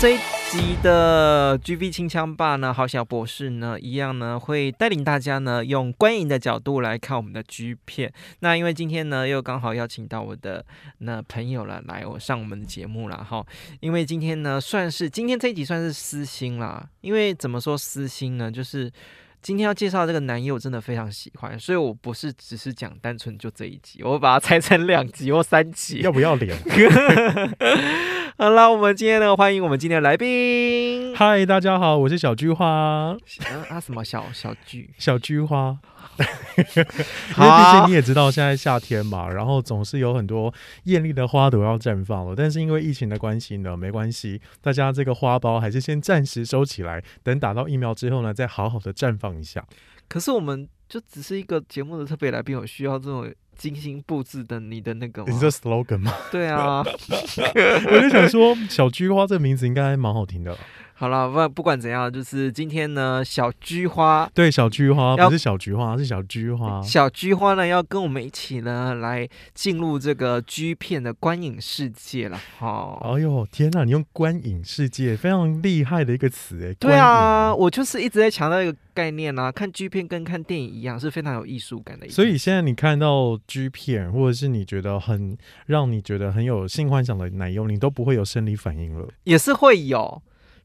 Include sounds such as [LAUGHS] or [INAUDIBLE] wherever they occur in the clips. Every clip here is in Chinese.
这一集的 GV 清枪霸呢，好小博士呢，一样呢会带领大家呢用观影的角度来看我们的 G 片。那因为今天呢又刚好邀请到我的那朋友了，来我上我们的节目了哈。因为今天呢算是今天这一集算是私心啦，因为怎么说私心呢？就是今天要介绍这个男友真的非常喜欢，所以我不是只是讲单纯就这一集，我把它拆成两集或三集，要不要脸？[LAUGHS] 好了，我们今天呢，欢迎我们今天的来宾。嗨，大家好，我是小菊花。啊什么小小菊？小菊花。[LAUGHS] 因为毕竟你也知道，现在夏天嘛，然后总是有很多艳丽的花朵要绽放了。但是因为疫情的关系呢，没关系，大家这个花苞还是先暂时收起来，等打到疫苗之后呢，再好好的绽放一下。可是我们就只是一个节目的特别来宾，有需要这种精心布置的你的那个吗？你这 slogan 吗？对啊，[LAUGHS] 我就想说，小菊花这个名字应该蛮好听的。好了，不不管怎样，就是今天呢，小菊花对小菊花不是小菊花，是小菊花。小菊花呢要跟我们一起呢来进入这个 G 片的观影世界了。哈，哎呦天呐，你用观影世界非常厉害的一个词哎。对啊，我就是一直在强调一个概念啊，看 G 片跟看电影一样，是非常有艺术感的。所以现在你看到 G 片，或者是你觉得很让你觉得很有性幻想的奶油，你都不会有生理反应了，也是会有。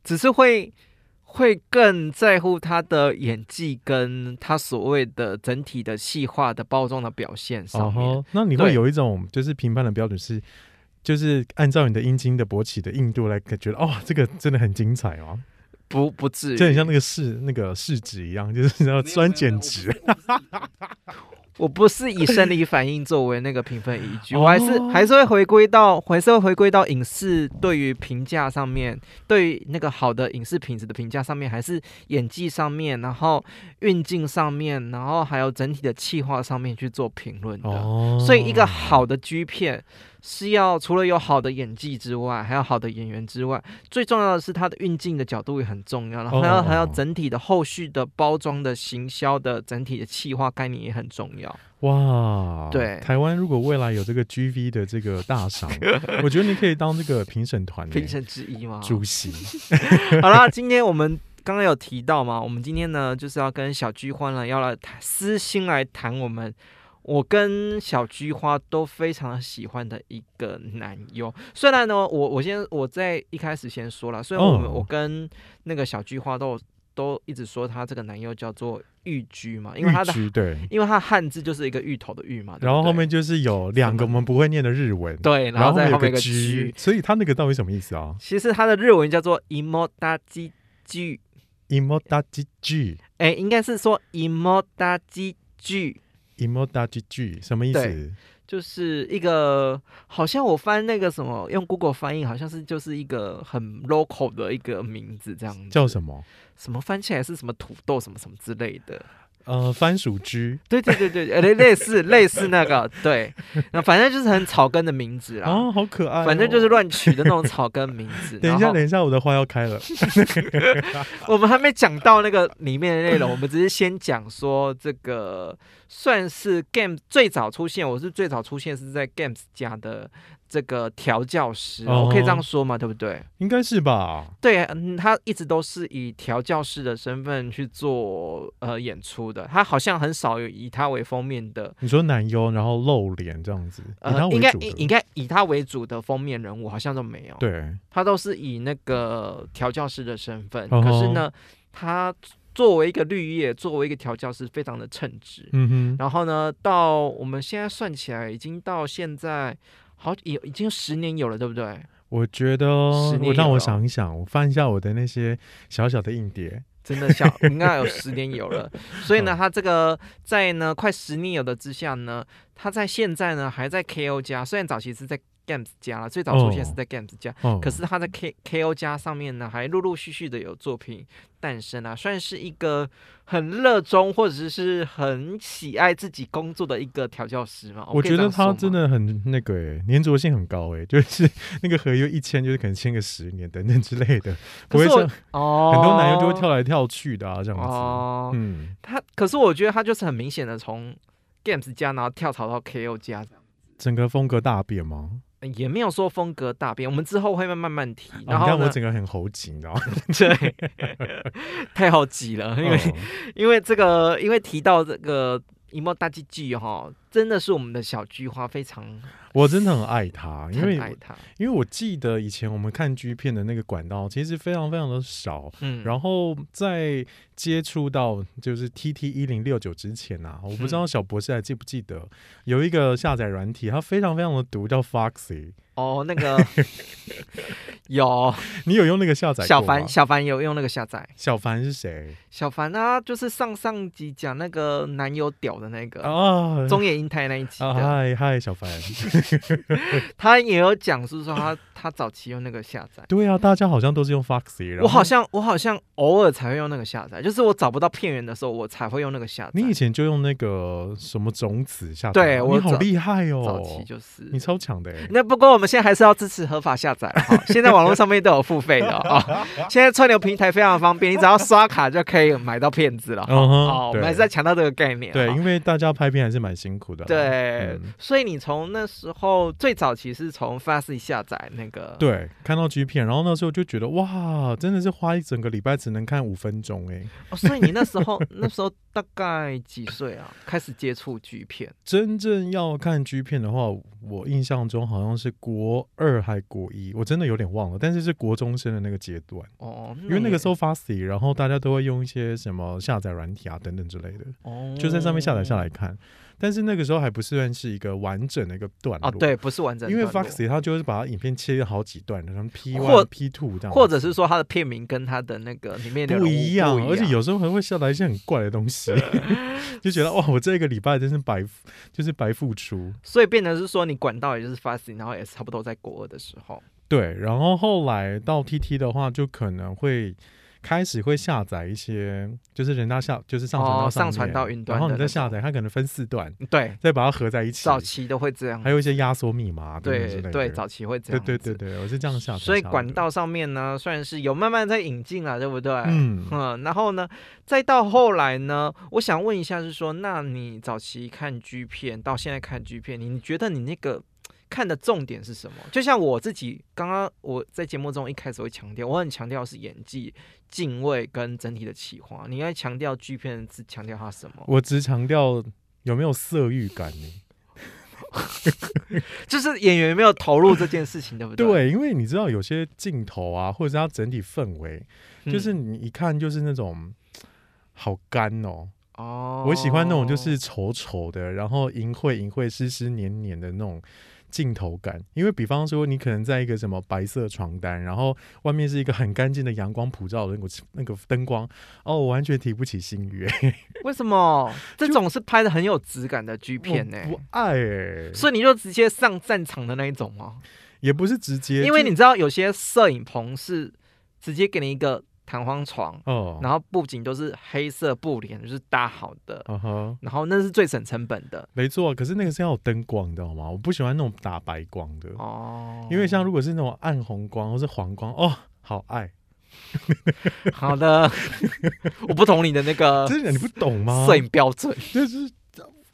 只是会会更在乎他的演技，跟他所谓的整体的细化的包装的表现上面。那你会有一种就是评判的标准是，就是按照你的阴茎的勃起的硬度来觉得，哦，这个真的很精彩哦。不不至于，就很像那个试那个试纸一样，就是要酸碱值。我不是以生理反应作为那个评分依据，[LAUGHS] 我还是还是会回归到，还是会回归到影视对于评价上面，对于那个好的影视品质的评价上面，还是演技上面，然后运镜上面，然后还有整体的气化上面去做评论的。所以一个好的 G 片。是要除了有好的演技之外，还有好的演员之外，最重要的是它的运镜的角度也很重要，然后还要还要整体的后续的包装的行销的整体的企划概念也很重要。哇，对，台湾如果未来有这个 GV 的这个大赏，[LAUGHS] 我觉得你可以当这个评审团评审之一吗？主席。[LAUGHS] 好啦，今天我们刚刚有提到嘛，我们今天呢就是要跟小菊欢了要来谈私心来谈我们。我跟小菊花都非常喜欢的一个男优，虽然呢，我我先我在一开始先说了，虽然我们我跟那个小菊花都都一直说他这个男优叫做玉居嘛，因为他的对，因为他汉字就是一个芋头的芋嘛，然后后面就是有两个我们不会念的日文，对，然后再后面一个居，所以他那个到底什么意思啊？其实他的日文叫做 imodaji 居，imodaji 居，哎，应该是说 imodaji 居。Emoji 什么意思？就是一个好像我翻那个什么用 Google 翻译，好像是就是一个很 local 的一个名字，这样子叫什么？什么翻起来是什么土豆什么什么之类的。呃，番薯汁，对对对对，类类似 [LAUGHS] 类似那个，对，那反正就是很草根的名字啦，哦，好可爱，反正就是乱取的那种草根名字。[LAUGHS] 等一下，等一下，我的花要开了，[LAUGHS] 我们还没讲到那个里面的内容，我们只是先讲说这个算是 Game 最早出现，我是最早出现是在 Games 家的。这个调教师，我可以这样说嘛？对不对？应该是吧。对，嗯，他一直都是以调教师的身份去做呃演出的，他好像很少有以他为封面的。你说男优，然后露脸这样子，呃，应该应该以他为主的封面人物好像都没有。对，他都是以那个调教师的身份。可是呢，他作为一个绿叶，作为一个调教师，非常的称职。嗯哼。然后呢，到我们现在算起来，已经到现在。好，已已经十年有了，对不对？我觉得，我让我想一想，我翻一下我的那些小小的硬碟，真的小，应该有十年有了。[LAUGHS] 所以呢，他这个在呢快十年有的之下呢，他在现在呢还在 KO 家，虽然早期是在 Games 家了，最早出现是在 Games 家，哦，可是他在 K KO 家上面呢，还陆陆续续的有作品诞生啊，算是一个很热衷或者是很喜爱自己工作的一个调教师嘛。我觉得他真的很那个诶，粘着性很高诶，就是那个合约一签就是可能签个十年等等之类的，[LAUGHS] 不会可是我像哦，很多男优就会跳来跳去的啊，这样子。哦，嗯，他可是我觉得他就是很明显的从 Games 家，然后跳槽到 KO 家，整个风格大变吗？也没有说风格大变，我们之后会慢慢慢提。然后呢，整个很猴急，你知道吗？[LAUGHS] 对，太好挤了，因为、哦因为这个，因为提到这个一幕大剧剧哈，真的是我们的小菊花非常我真的很爱他，因为因为我记得以前我们看 G 片的那个管道其实非常非常的少，嗯，然后在接触到就是 TT 一零六九之前啊，我不知道小博士还记不记得有一个下载软体，它非常非常的毒，叫 Foxy。哦，那个 [LAUGHS] 有。你有用那个下载小凡，小凡有用那个下载，小凡是谁？小凡啊，就是上上集讲那个男友屌的那个。啊？中野英台那一集啊，的，嗨嗨，小凡。[LAUGHS] 他也有讲，是说他他早期用那个下载。对啊，大家好像都是用 Foxy，我好像我好像偶尔才会用那个下载，就是我找不到片源的时候，我才会用那个下载。你以前就用那个什么种子下载，对我你好厉害哦，早期就是你超强的欸那不过我们现在还是要支持合法下载哈，[LAUGHS] 现在网络上面都有付费的啊、[LAUGHS] 现在串流平台非常方便，你只要刷卡就可以买到片子了哈。嗯哼哦，我们还是在强调这个概念。对，因为大家拍片还是蛮辛苦的。对，嗯所以你从那时候最早其实从 Fast 下载那个，对，看到 G 片，然后那时候就觉得哇，真的是花一整个礼拜只能看五分钟哎，哦，所以你那时候 [LAUGHS] 那时候大概几岁啊？开始接触 G 片？真正要看 G 片的话，我印象中好像是国二还国一，我真的有点忘了，但是是国中生的那个阶段，哦，因为那个时候候 Fasty，然后大家都会用一些什么下载软体啊等等之类的，哦就在上面下载下来看。但是那个时候还不算是一个完整的一个段落。哦，对，不是完整的因为 Foxy 他就是把它影片切了好几段，然后 P 或 one、P two 这样，或者是说他的片名跟他的那个里面的不一样，而且有时候还会下载一些很怪的东西，[LAUGHS] 就觉得哇，我这个礼拜真是白，就是白付出。所以变成是说你管道也就是 Foxy，然后也是差不多在国二的时候。对，然后后来到 TT 的话，就可能会开始会下载一些，就是人家下就是上传到哦上传到云端然后你再下载，它可能分四段，对，再把它合在一起。早期都会这样还。有一些压缩密码。对对，早期会这对样。对对对，我是这样下载。所以管道上面呢，算是有慢慢在引进了，对不对？嗯，嗯，然后呢，再到后来呢，我想问一下，是说，那你早期看 G 片到现在看 G 片，你你觉得你那个看的重点是什么？就像我自己刚刚我在节目中一开始会强调，我很强调是演技、敬畏跟整体的企划。你应该强调剧片是强调它什么？我只强调有没有色欲感呢？[LAUGHS] 就是演员有没有投入这件事情，对不对？对，因为你知道有些镜头啊，或者是它整体氛围，嗯，就是你一看就是那种好干哦。哦，我喜欢那种就是丑丑的，然后淫秽淫秽、湿湿黏黏的那种镜头感。因为比方说，你可能在一个什么白色床单，然后外面是一个很干净的阳光普照的那个那个灯光，哦，我完全提不起性欲，[LAUGHS] 为什么这种是拍的很有质感的剧片呢、我不爱哎、所以你就直接上战场的那一种吗？也不是直接，因为你知道有些摄影棚是直接给你一个弹簧床，哦，然后布景都是黑色布帘，就是搭好的，嗯哼。然后那是最省成本的没错，可是那个是要有灯光，你知道吗？我不喜欢那种打白光的，哦。因为像如果是那种暗红光或是黄光，哦，好爱，[LAUGHS] 好的，我不懂你的那个 [LAUGHS] 真的你不懂吗？摄影标准就是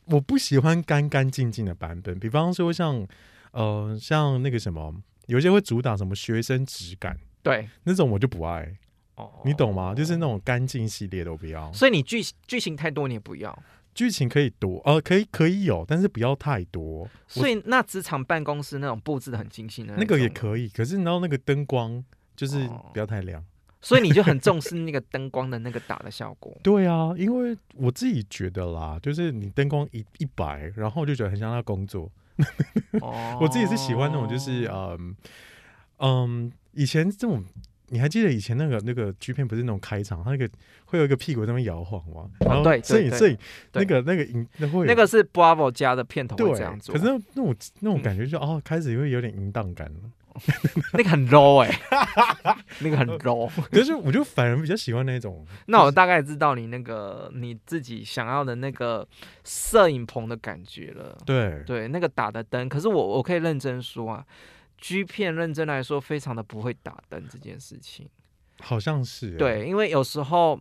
我不喜欢干干净净的版本，比方说像呃像那个什么，有些会主打什么学生质感对那种，我就不爱，哦，你懂吗？就是那种干净系列都不要，所以你剧剧情太多你也不要，剧情可以多，呃，可以可以有，但是不要太多。所以那职场办公室那种布置的很精心的那个也。可以，可是你知道那个灯光就是哦不要太亮。所以你就很重视那个灯光的那个打的效果。[LAUGHS] 对啊，因为我自己觉得啦，就是你灯光一一白，然后就觉得很像在工作。哦 [LAUGHS] 我自己是喜欢那种，就是嗯嗯，以前这种你还记得以前那个那个 G 片不是那种开场，它那个会有一个屁股在那边摇晃吗？然后摄影对摄影那个那个影那会那个是 Bravo 家的片头这样，做，可是那那种那种感觉就哦，开始会有点淫荡感了。[LAUGHS] 那个很 low 哎、[LAUGHS] 那个很 low。可是我就反而比较喜欢那种，那我大概知道你那个你自己想要的那个摄影棚的感觉了。对对，那个打的灯，可是我我可以认真说啊，G 片认真来说非常的不会打灯这件事情。好像是欸对，因为有时候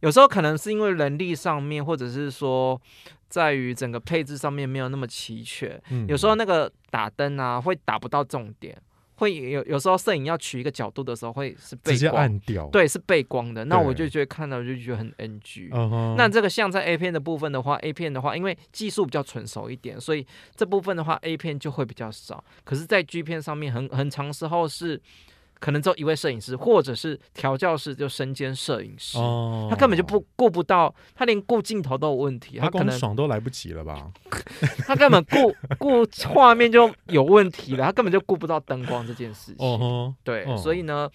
有时候可能是因为人力上面，或者是说在于整个配置上面没有那么齐全，嗯有时候那个打灯啊会打不到重点，会有有时候摄影要取一个角度的时候会是背直接光，暗掉。，对，是背光的，那我就觉得看到就觉得很 NG。那这个像在 A 片的部分的话，A 片的话，因为技术比较纯熟一点，所以这部分的话 A 片就会比较少。可是，在 G 片上面很很长时候是可能只有一位摄影师，或者是调教师就身兼摄影师，哦，他根本就不顾不到，他连顾镜头都有问题，他可能爽都来不及了吧？[LAUGHS] 他根本顾 [LAUGHS] 顾画面就有问题了，他根本就顾不到灯光这件事情。哦，对，哦所以呢，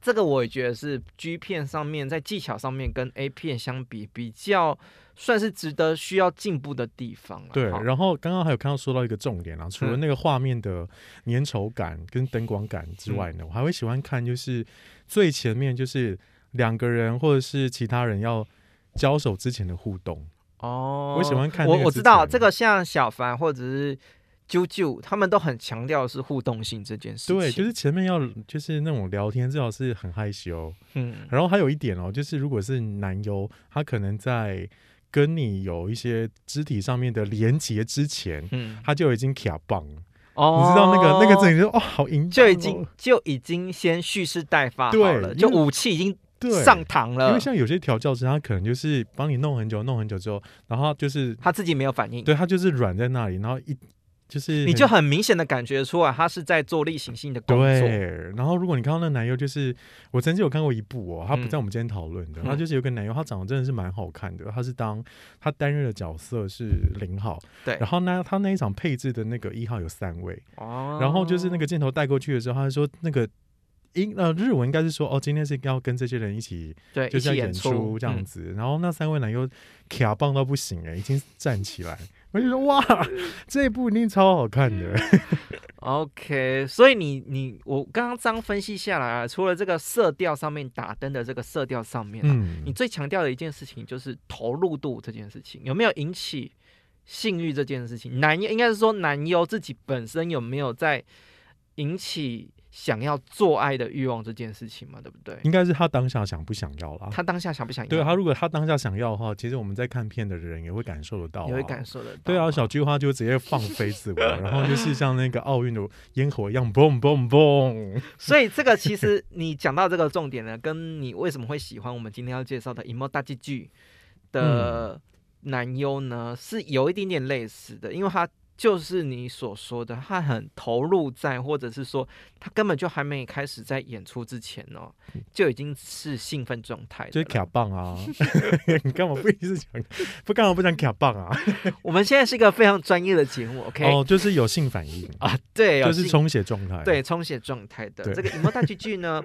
这个我也觉得是 G 片上面在技巧上面跟 A 片相比，比较算是值得需要进步的地方了。对，然后刚刚还有看到说到一个重点啊，除了嗯那个画面的粘稠感跟灯光感之外呢，我还会喜欢看就是最前面就是两个人或者是其他人要交手之前的互动。哦，我喜欢看我我知道这个，像小凡或者是啾啾，他们都很强调是互动性这件事情。对，就是前面要就是那种聊天，最好是很害羞。嗯，然后还有一点哦，就是如果是男优，他可能在跟你有一些肢体上面的连接之前，嗯，他就已经卡棒了。哦，你知道那个那个这里就哦，好淫荡哦，就已经就已经先蓄势待发了，就武器已经对上膛了因为，像有些调教师，他可能就是帮你弄很久，弄很久之后，然后就是他自己没有反应。对他就是软在那里，然后一就是你就很明显的感觉出来，他是在做例行性的工作。对。然后如果你看到那男优，就是我曾经有看过一部哦，他不嗯在我们今天讨论的，嗯他就是有个男优，他长得真的是蛮好看的，他是当他担任的角色是零号，对然后呢，他那一场配置的那个一号有三位，哦然后就是那个镜头带过去的时候，他就说那个。英呃日文应该是说哦，今天是要跟这些人一起对，一就是要演出出这样嗯子。然后那三位男优卡棒到不行哎、已经站起来，[LAUGHS] 我就说哇，这一部一定超好看的。[LAUGHS] OK，所以你你我刚刚这样分析下来啊，除了这个色调上面打灯的这个色调上面、啊，嗯你最强调的一件事情就是投入度这件事情，有没有引起性欲这件事情？男优应该是说男优自己本身有没有在引起想要做爱的欲望这件事情嘛？对不对？应该是他当下想不想要啦。他当下想不想要？对他，如果他当下想要的话，其实我们在看片的人也会感受得到、啊，也会感受得到。对啊，小菊花就直接放飞自我，[LAUGHS] 然后就是像那个奥运的烟火一样，，boom boom boom。所以这个其实你讲到这个重点呢，跟你为什么会喜欢我们今天要介绍的《一幕大剧剧》的男优呢，是有一点点类似的，因为他就是你所说的，他很投入在，或者是说他根本就还没开始在演出之前哦，就已经是兴奋状态。就是卡棒啊！[LAUGHS] 你干嘛不一直讲？不干嘛不讲卡棒啊？[LAUGHS] 我们现在是一个非常专业的节目，OK？、哦，就是有性反应，啊，对，就是充血状态。对，充血状态的这个荧幕大剧剧呢，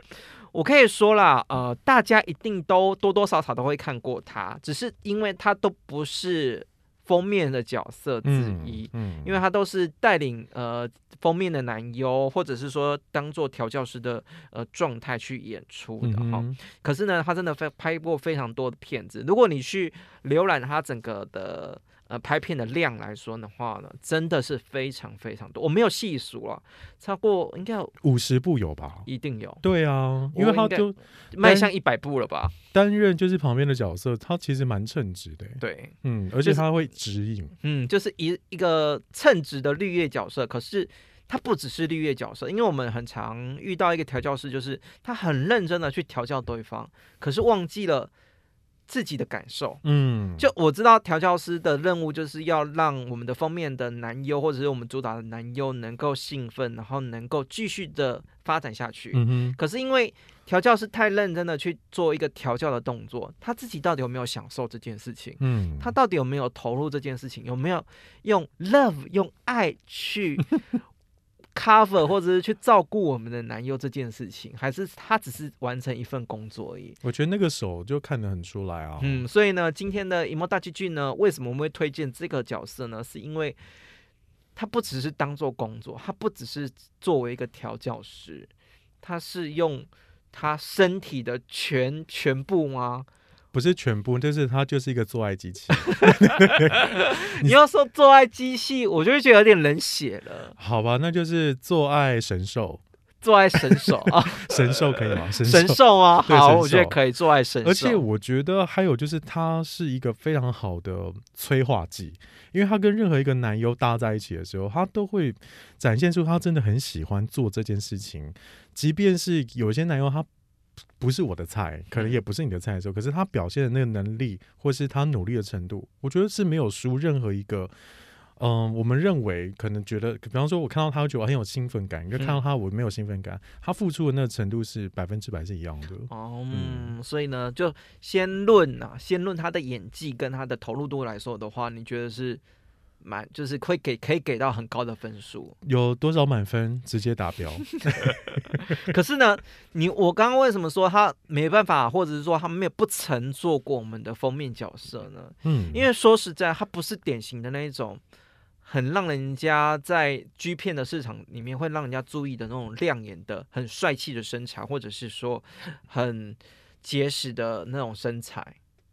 我可以说啦，呃，大家一定都多多少少都会看过它，只是因为它都不是封面的角色之一，嗯因为他都是带领呃封面的男优，或者是说当做调教师的呃状态去演出的哈、可是呢，他真的非拍过非常多的片子。如果你去浏览他整个的呃拍片的量来说的话呢，真的是非常非常多。我没有细数了，超过应该有五十部有吧？一定有，对啊，因为他就迈向一百部了吧？担任就是旁边的角色，他其实蛮称职的欸。对，嗯，而且他会指引。嗯，就是一一个称职的绿叶角色，可是。他不只是绿叶角色，因为我们很常遇到一个调教师，就是他很认真的去调教对方，可是忘记了自己的感受。嗯，就我知道调教师的任务就是要让我们的封面的男优或者是我们主打的男优能够兴奋，然后能够继续的发展下去。嗯哼，可是因为调教师太认真的去做一个调教的动作，他自己到底有没有享受这件事情？嗯，他到底有没有投入这件事情？有没有用 love 用爱去 cover 或者是去照顾我们的男优这件事情，还是他只是完成一份工作而已？我觉得那个手就看得很出来啊。嗯，所以呢，今天的一幕大剧剧呢，为什么我们会推荐这个角色呢？是因为他不只是当做工作，他不只是作为一个调教师，他是用他身体的全全部吗？不是全部，就是它就是一个做爱机器。[LAUGHS] 你要说做爱机器，我就会觉得有点冷血了。好吧，那就是做爱神兽，[LAUGHS] 做爱神兽啊，[LAUGHS] 神兽可以吗？神神兽。兽吗？好，我觉得可以做爱神兽。而且我觉得还有就是，它是一个非常好的催化剂，因为它跟任何一个男优搭在一起的时候，他都会展现出他真的很喜欢做这件事情。即便是有些男优他不是我的菜，可能也不是你的菜的时候，可是他表现的那个能力，或是他努力的程度，我觉得是没有输任何一个。嗯，我们认为可能觉得，比方说，我看到他，我觉得很有兴奋感；，就看到他，我没有兴奋感。他付出的那个程度是百分之百是一样的。哦，嗯，所以呢，就先论啊，先论他的演技跟他的投入度来说的话，你觉得是蛮，就是会给可以给到很高的分数。[LAUGHS] 有多少满分直接达标？[LAUGHS] 可是呢，你我刚刚为什么说他没办法，或者是说他没有不曾做过我们的封面角色呢？嗯，因为说实在，他不是典型的那一种。很让人家在 G 片的市场里面会让人家注意的那种亮眼的、很帅气的身材，或者是说很结实的那种身材。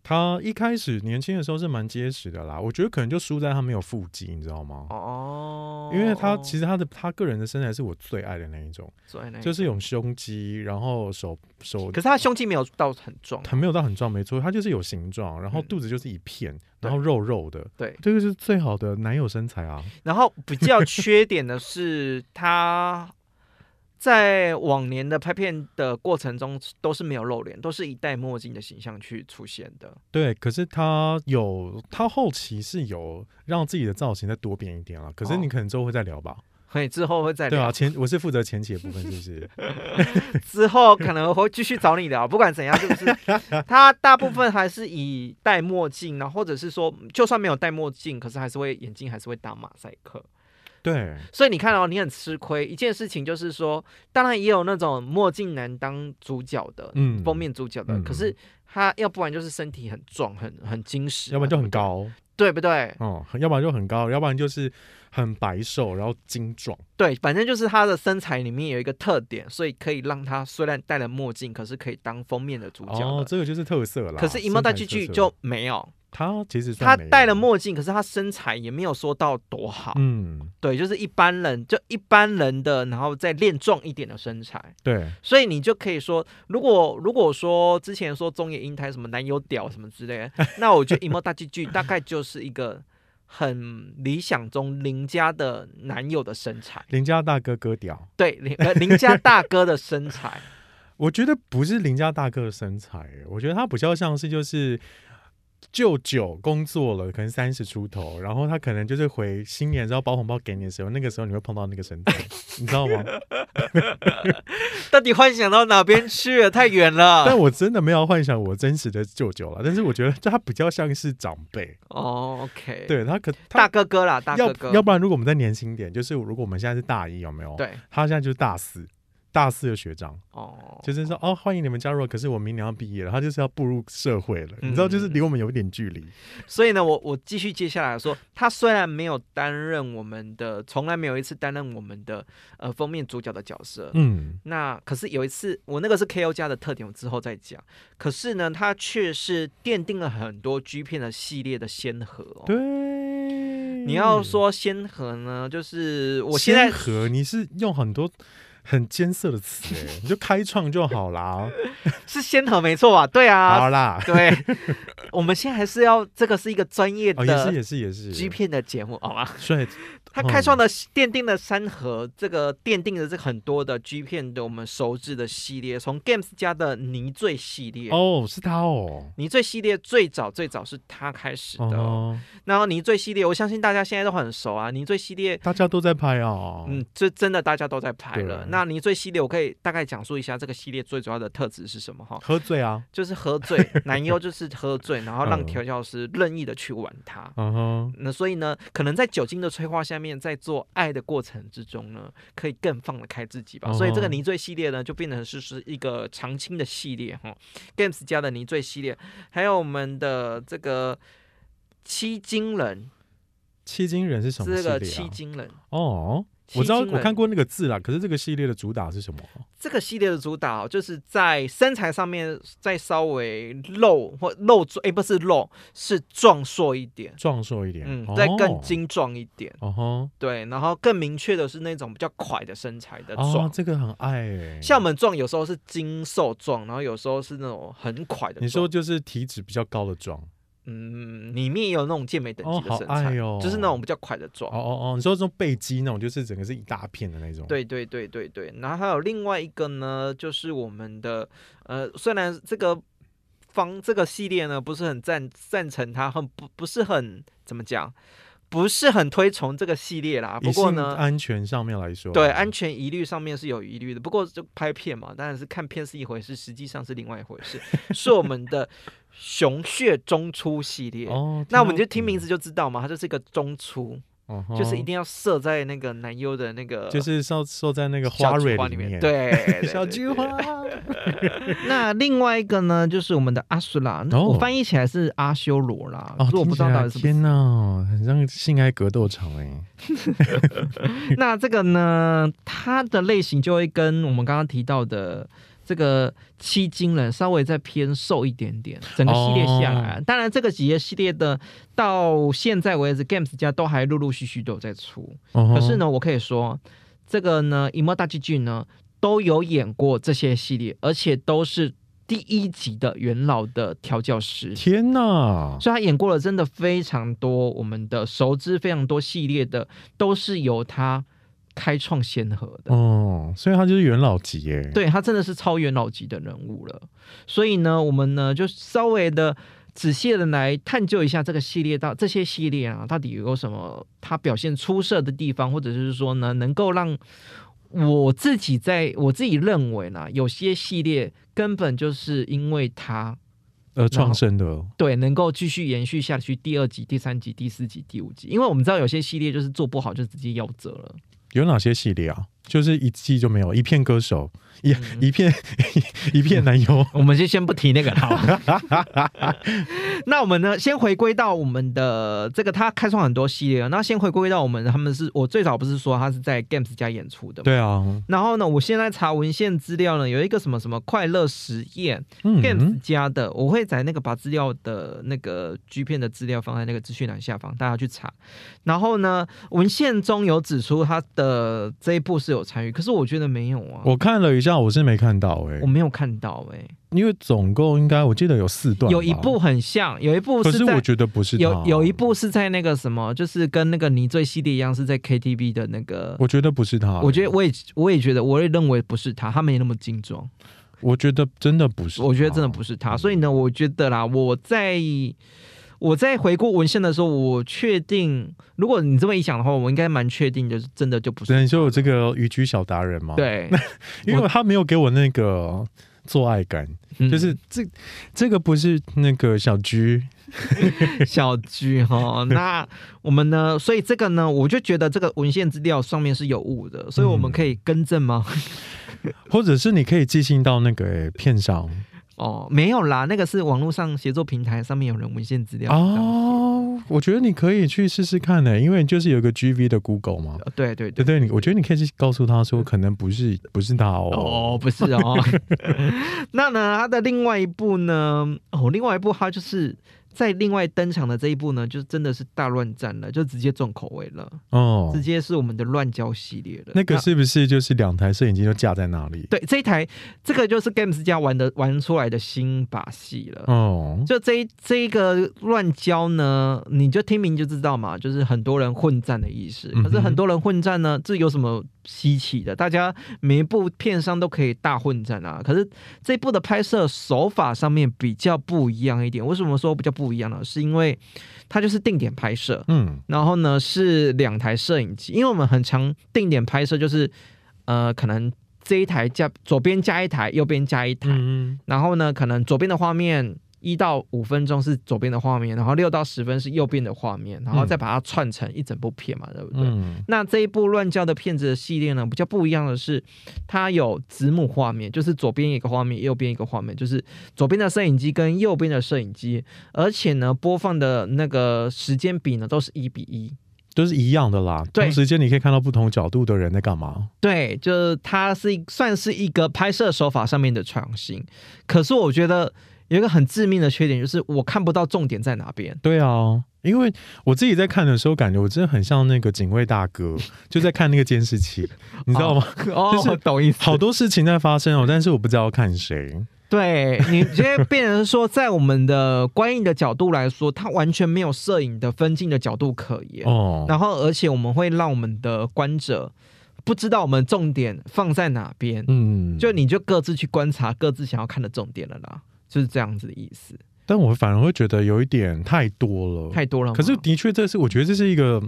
他一开始年轻的时候是蛮结实的啦，我觉得可能就输在他没有腹肌，你知道吗？哦，因为他其实他的他个人的身材是我最爱的那一种，就是有胸肌，然后手手可是他胸肌没有到很壮，他没有到很壮，没错，他就是有形状，然后嗯肚子就是一片，然后肉肉的，对。这个是最好的男友身材啊。然后比较缺点的是，他在往年的拍片的过程中都是没有露脸，都是以戴墨镜的形象去出现的。对，可是他有他后期是有让自己的造型再多变一点啊。可是哦你可能之后会再聊吧？可以之后会再 [LAUGHS] 聊，对啊，前我是负责前期的部分，是不是？[LAUGHS] 之后可能会继续找你聊。不管怎样，就是他大部分还是以戴墨镜，然后或者是说，就算没有戴墨镜，可是还是会眼睛还是会打马赛克。对，所以你看哦，你很吃亏。一件事情就是说，当然也有那种墨镜男当主角的，嗯封面主角的，嗯可是他要不然就是身体很壮，很很精实，要不然就很高，对不对？哦、要不然就很高，要不然就是很白瘦，然后精壮。对，反正就是他的身材里面有一个特点，所以可以让他虽然戴了墨镜，可是可以当封面的主角哦，这个就是特色啦。可是《一幕大剧剧》身材特色就没有，他其实他戴了，墨镜，可是他身材也没有说到多好。嗯，对，就是一般人，就一般人的，然后再练壮一点的身材。对，所以你就可以说，如果如果说之前说中野英台什么男友屌什么之类的，[LAUGHS] 那我觉得《荧幕大剧剧》大概就是一个很理想中邻家的男友的身材，邻家大哥哥屌，对邻呃邻家大哥的身材，[LAUGHS] 我觉得不是邻家大哥的身材，我觉得他比较像是就是。舅舅工作了，可能三十出头，然后他可能就是回新年之后包红包给你的时候，那个时候你会碰到那个神童，[LAUGHS] 你知道吗？到底幻想到哪边去了？太远了 [LAUGHS] 但。我真的没有幻想我真实的舅舅了，但是我觉得他比较像是长辈，哦，OK，，对他可大哥哥啦，大哥哥，要不然如果我们再年轻点，就是如果我们现在是大一，有没有？，对，他现在就是大四，大四的学长，哦，就是说哦，欢迎你们加入，可是我明年要毕业了，他就是要步入社会了，你知道，就是离我们有一点距离。所以呢，我我继续接下来说，他虽然没有担任我们的，从来没有一次担任我们的呃封面主角的角色。嗯，那可是有一次，我那个是 KO 家的特点，我之后再讲。可是呢，他却是奠定了很多 G 片的系列的先河哦。对。你要说先河呢，就是我现在先河，你是用很多很艰涩的词，哎，[LAUGHS] 你就开创就好啦。[LAUGHS] 是先河没错啊，对啊好啊，啦，对。我们现在还是要，这个是一个专业的，也是也是也是 G 片的节目，好吗？所以他开创了奠定了山河，这个奠定了这很多的 G 片的我们熟知的系列，从 Games 家的泥醉系列，哦，是他哦。泥醉系列最早最早是他开始的，哦，然后泥醉系列，我相信大家现在都很熟啊，泥醉系列。大家都在拍啊。嗯，这真的大家都在拍了。那泥醉系列，我可以大概讲述一下这个系列最主要的特质是什么哈？喝醉啊。就是喝醉，[LAUGHS] 男优就是喝醉，然后让嗯调教师任意的去玩它。嗯哼，那所以呢，可能在酒精的催化下面。在做爱的过程之中呢，可以更放得开自己吧。所以这个哦泥醉系列呢，就变成是是一个常青的系列哈。Games 家的泥醉系列，还有我们的这个七金人，七金人是什么系列、啊？这个七金人。哦，我知道我看过那个字啦，可是这个系列的主打是什么？这个系列的主打哦就是在身材上面再稍微露或露壮，哎，不是露，是壮硕一点，壮硕一点，嗯，哦再更。精壮一点，哦吼，对，然后更明确的是那种比较快的身材的壮。哦，这个很爱欸、像我们壮有时候是精瘦壮，然后有时候是那种很快的。你说就是体脂比较高的壮，嗯，里面也有那种健美等级的身材，爱哦就是那种比较快的壮。哦哦哦，你说这种背肌那种，就是整个是一大片的那种，，对对对对对，然后还有另外一个呢，就是我们的呃，虽然这个方这个系列呢不是很赞赞成它，很不不是很怎么讲，不是很推崇这个系列啦。不过呢，安全上面来说，对安全疑虑上面是有疑虑的。不过就拍片嘛，当然是看片是一回事，实际上是另外一回事。[LAUGHS] 是我们的熊血中出系列。哦，那我们就听名字，字就知道嘛，它就是一个中出，哦就是一定要射在那个男优的那个就是射射在那个花蕊里面。面，，[LAUGHS] 对，小菊花，[LAUGHS] 那另外一个呢，就是我们的阿苏拉，哦。我翻译起来是阿修罗啦，哦，我不到底是是。天哪，很像性爱格斗场哎，[LAUGHS] 那这个呢，它的类型就会跟我们刚刚提到的这个七金人稍微再偏瘦一点点，整个系列下来，哦当然这个几个系列的到现在为止，Games 家都还陆陆续续都有在出。可可是，呢，我可以说，这个呢，伊莫大基俊呢都有演过这些系列，而且都是第一集的元老的调教师。天哪，所以他演过了真的非常多，我们的熟知非常多系列的，都是由他开创先河的。哦，所以他就是元老级耶，，对他真的是超元老级的人物了。所以呢，我们呢就稍微的仔细的来探究一下这个系列到这些系列啊，到底有什么他表现出色的地方，或者是说呢，能够让我自己在我自己认为呢，有些系列根本就是因为他呃，创生的，对，能够继续延续下去，第二集、第三集、第四集、第五集，因为我们知道有些系列就是做不好就直接夭折了。有哪些系列啊？就是一季就没有，一片歌手，一、嗯一片 [LAUGHS] 一片男优，[LAUGHS] 我们就先不提那个了。好 [LAUGHS] 那我们呢，先回归到我们的这个，他开创很多系列了。那先回归到我们，他们是我最早不是说他是在 Games 家演出的？对啊，然后呢，我现在查文献资料呢，有一个什么什么快乐实验、嗯 Games 家的，我会在那个把资料的那个 G 片的资料放在那个资讯栏下方，大家去查。然后呢，文献中有指出他的这一部是有参与，可是我觉得没有啊，我看了一下，我是没看到哎、我没有看到哎、因为总共应该我记得有四段，有一部很像，有一部是在可是我觉得不是他。有有一，部是在那个什么，就是跟那个泥醉系列一样，是在 KTV 的那个。我觉得不是他、我觉得我也我也觉得，我也认为不是他，他没那么精装。我觉得真的不是，我觉得真的不是他，所以呢，我觉得啦，我在我在回顾文献的时候，我确定，如果你这么一想的话，我应该蛮确定，就是真的就不是只能他说我这个渔居小达人嘛，，对，[LAUGHS] 因为他没有给我那个做爱感，嗯就是这这个不是那个小居，[LAUGHS] 小居哈。那我们呢？[LAUGHS] 所以这个呢，我就觉得这个文献资料上面是有误的，所以我们可以更正吗？或者是你可以寄信到那个、欸片上哦，没有啦，那个是网络上协作平台上面有人文献资料哦，我觉得你可以去试试看呢、因为就是有一个 GV 的 Google 嘛。呃对对对对，你我觉得你可以去告诉他说，可能不是不是他哦。哦，不是哦。[LAUGHS] 那呢，他的另外一部呢？哦，另外一部他就是在另外登场的这一部呢，就真的是大乱战了，就直接重口味了，哦直，接是我们的乱交系列了。那个是不是就是两台摄影机就架在那里？对这一台，这个就是 Games 家玩的玩出来的新把戏了。哦，就这一这一个乱交呢，你就听名就知道嘛，就是很多人混战的意思。可是很多人混战呢，这有什么稀奇的？大家每一部片商都可以大混战啊。可是这一部的拍摄手法上面比较不一样一点。为什么说比较不一样的？是因为它就是定点拍摄，嗯，然后呢是两台摄影机，因为我们很常定点拍摄，就是呃可能这一台加左边加一台，右边加一台，嗯。然后呢可能左边的画面一到五分钟是左边的画面，然后六到十分是右边的画面，然后再把它串成一整部片嘛，对不对？嗯那这一部乱叫的片子的系列呢，比较不一样的是，它有子母画面，就是左边一个画面，右边一个画面，就是左边的摄影机跟右边的摄影机，而且呢，播放的那个时间比呢都是一比一。都是一样的啦。对同时间你可以看到不同角度的人在干嘛。对，就是它是算是一个拍摄手法上面的创新。可是我觉得有一个很致命的缺点，就是我看不到重点在哪边。对啊，因为我自己在看的时候，感觉我真的很像那个警卫大哥，[LAUGHS] 就在看那个监视器，你知道吗？哦，就是懂意思。好多事情在发生哦，但是我不知道看谁。对你直接变成说，在我们的观影的角度来说，它完全没有摄影的分镜的角度可言。哦，然后，而且我们会让我们的观者不知道我们重点放在哪边，嗯，就你就各自去观察各自想要看的重点了啦，就是这样子的意思。但我反而会觉得有一点太多了，太多了，可是的确，这是我觉得这是一个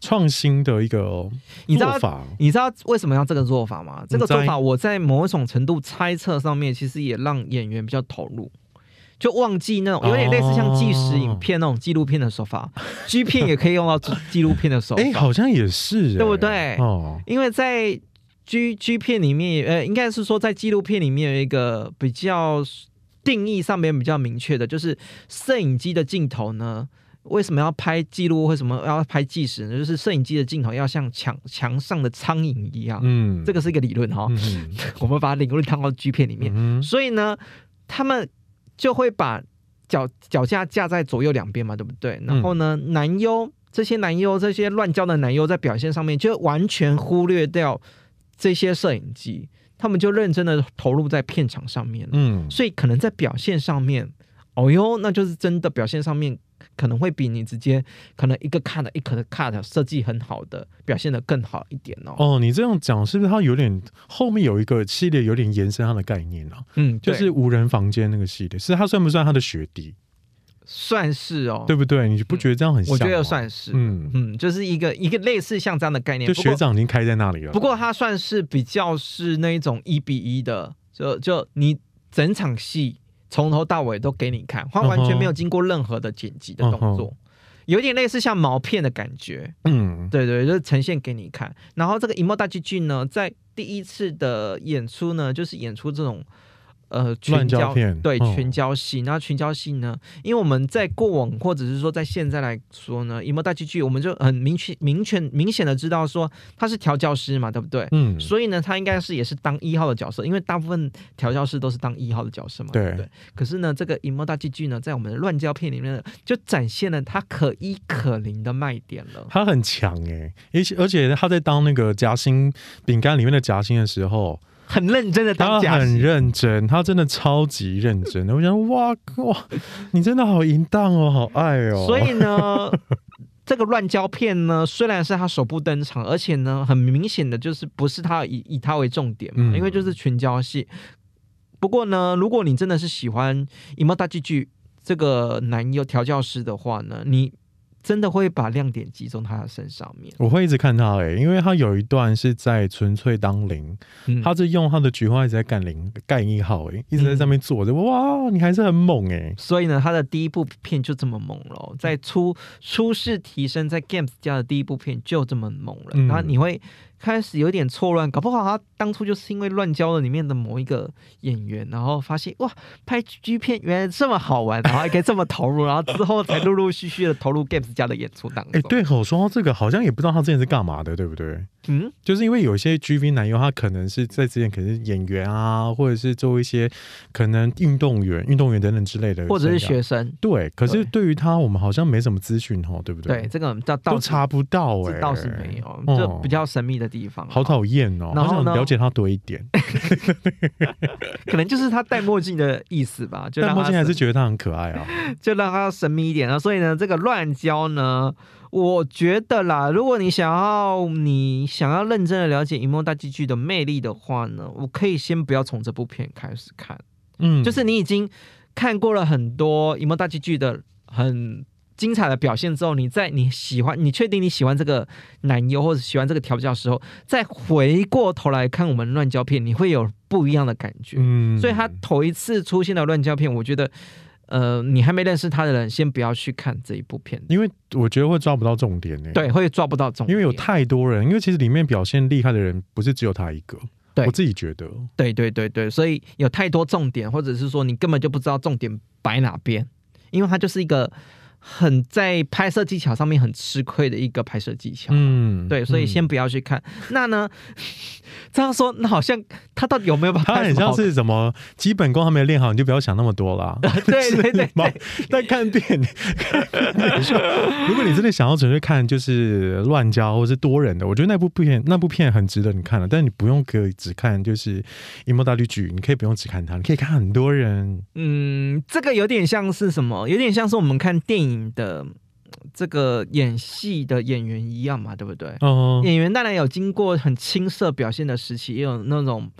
创新的一个你知道做法。你知道为什么要这个做法吗？这个做法我在某一种程度猜测上面，其实也让演员比较投入。就忘记那种有点类似像纪实影片那种纪录片的手法、g 片也可以用到纪 [LAUGHS] 录片的手法。哎、好像也是、哎对不对哦，因为在 G G 片里面，呃，应该是说在纪录片里面有一个比较定义上面比较明确的，就是摄影机的镜头呢，为什么要拍记录？为什么要拍计时呢？就是摄影机的镜头要像墙墙上的苍蝇一样，嗯，这个是一个理论哈、嗯。[LAUGHS] 我们把理论套到 G 片里面，嗯所以呢，他们就会把脚脚架架在左右两边嘛，对不对？然后呢，男优这些男优这些乱交的男优在表现上面就完全忽略掉这些摄影机，他们就认真的投入在片场上面了，嗯，所以可能在表现上面，哦哟，那就是真的表现上面。可能会比你直接可能一个 cut 一个 cut 设计很好的表现的更好一点哦。哦，你这样讲是不是它有点后面有一个系列有点延伸它的概念啊？嗯，就是无人房间那个系列，是它算不算它的学弟？算是哦，对不对？你不觉得这样很像吗？我觉得算是，嗯，嗯，就是一个一个类似像这样的概念。就学长已经开在那里了。不过他算是比较是那一种一比一的，就就你整场戏从头到尾都给你看，他完全没有经过任何的剪辑的动作，有点类似像毛片的感觉。嗯，对对，就是呈现给你看。然后这个《银幕大剧剧》呢，在第一次的演出呢，就是演出这种。呃，全乱交交片哦对全交戏，那全交戏呢？因为我们在过往或者是说在现在来说呢，《银幕大剧剧》我们就很明确、明确、明显的知道说他是调教师嘛，对不对？嗯，所以呢，他应该是也是当一号的角色，因为大部分调教师都是当一号的角色嘛，对对不对？可是呢，这个《银幕大剧剧》呢，在我们的乱交片里面呢，就展现了他可一可零的卖点了。他很强哎、而且而且他在当那个夹心饼干里面的夹心的时候，很认真的他当假很，认真，他真的超级认真的。我想，哇哇，你真的好淫荡哦，好爱哦。所以呢，[LAUGHS] 这个乱交片呢，虽然是他首部登场，而且呢，很明显的就是不是他以以他为重点嘛，嗯因为就是群交戏。不过呢，如果你真的是喜欢《伊莫大剧剧》这个男优调教师的话呢，你真的会把亮点集中他的身上面。我会一直看他哎、因为他有一段是在纯粹当零，嗯。他是用他的菊花一直在干零干一号哎、一直在上面坐着，哇，你还是很猛哎、所以呢，他的第一部片就这么猛了哦，在初初试提升，在 Games 家的第一部片就这么猛了，嗯。然后你会开始有点错乱，搞不好他当初就是因为乱交了里面的某一个演员，然后发现哇，拍 G 片原来这么好玩，然后还 [LAUGHS] 可以这么投入，然后之后才陆陆续续的投入 Games 家的演出当中。哎、对我，说到这个，好像也不知道他之前是干嘛的，对不对？嗯，就是因为有些 GV 男优，他可能是在之前可能是演员啊，或者是做一些可能运动员、运动员等等之类的，或者是学。生，对，可是对对于他，我们好像没什么资讯哦，对不对？对，这个倒倒是都查不到哎、这倒是没有，哦就比较神秘的地方。好讨厌哦，然后了解他多一点。[LAUGHS] 可能就是他戴墨镜的意思吧，就戴墨镜还是觉得他很可爱啊。[LAUGHS] 就让他神秘一点啊。所以呢，这个乱交呢，我觉得啦，如果你想要你想要认真的了解《银幕大剧剧》的魅力的话呢，我可以先不要从这部片开始看，嗯，就是你已经看过了很多《银幕大剧剧》的很。精彩的表现之后，你在你喜欢，你确定你喜欢这个男优或者喜欢这个调教的时候，再回过头来看我们乱交片，你会有不一样的感觉。嗯。所以他头一次出现的乱交片，我觉得，呃，你还没认识他的人，先不要去看这一部片，因为我觉得会抓不到重点呢、对，会抓不到重点，因为有太多人，因为其实里面表现厉害的人不是只有他一个。对。我自己觉得，对对对对，所以有太多重点，或者是说你根本就不知道重点摆哪边，因为它就是一个很在拍摄技巧上面很吃亏的一个拍摄技巧。嗯，对，所以嗯先不要去看。那呢，[LAUGHS] 这样说，那好像他到底有没有把他很像是什么基本功还没有练好，你就不要想那么多啦。[LAUGHS] 对对对 [LAUGHS] 是吗但看片，看片说如果你真的想要纯粹看就是乱交或是多人的，我觉得那部片那部片很值得你看的。但是你不用可以只看就是《一幕大绿剧》，你可以不用只看它，你可以看很多人。嗯，这个有点像是什么？有点像是我们看电影的这个演戏的演员一样嘛，对不对？哦、演员当然有经过很青涩表现的时期，也有那种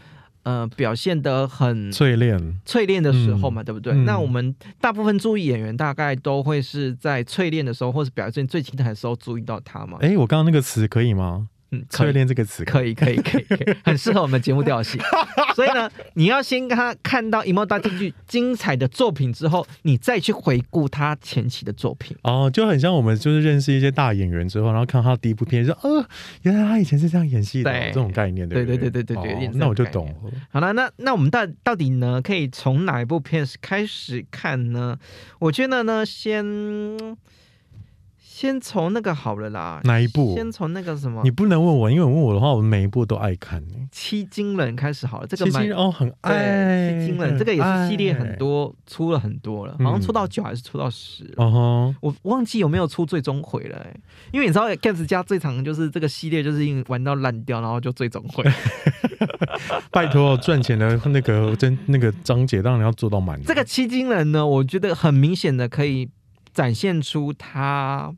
呃表现得很淬炼，淬炼的时候嘛，嗯对不对？嗯那我们大部分注意演员，大概都会是在淬炼的时候，或是表现最精彩的时候注意到他嘛。哎，我刚刚那个词可以吗？嗯，可淬以。炼这个词可以，可以，可以，可以，[LAUGHS] 很适合我们节目调性。所以呢，你要先跟他看到《荧幕大进剧》精彩的作品之后，你再去回顾他前期的作品。哦，就很像我们就是认识一些大演员之后，然后看他第一部片，说呃，原来他以前是这样演戏的哦，这种概念，对不对对对对对那我就懂了。好了，那那我们到到底呢，可以从哪一部片开始看呢？我觉得呢，先先从那个好了啦。哪一部？先从那个什么你不能问我，因为我问我的话，我每一部都爱看呢。七金人开始好了，这个蛮七金哦，很爱对七金人，这个也是系列很多出了很多了，嗯好像出到九还是出到十了。哦我忘记有没有出最终回了、欸，因为你知道 Gans 家最常就是这个系列就是因为玩到烂掉，然后就最终回。[LAUGHS] 拜托赚钱的那个真那个章节当然要做到满。这个七金人呢，我觉得很明显的可以展现出他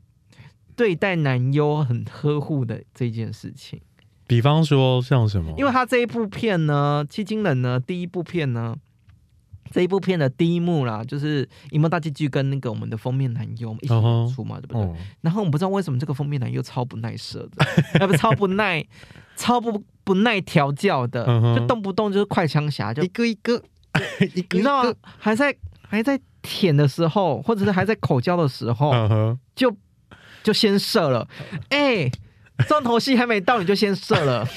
对待男优很呵护的这件事情。比方说像什么？因为他这一部片呢，《七金人》呢，第一部片呢，这一部片的第一幕啦，就是荧幕大结局跟那个我们的封面男优一起出嘛，对不对？哦，然后我们不知道为什么这个封面男优超不耐射的，要 [LAUGHS] 不超不耐，超不不耐调教的，就动不动就是快枪侠，就一个一个一个，[LAUGHS] 你知道吗？还在还在舔的时候，或者是还在口交的时候，就就先射了，哎、重头戏还没到你就先射了，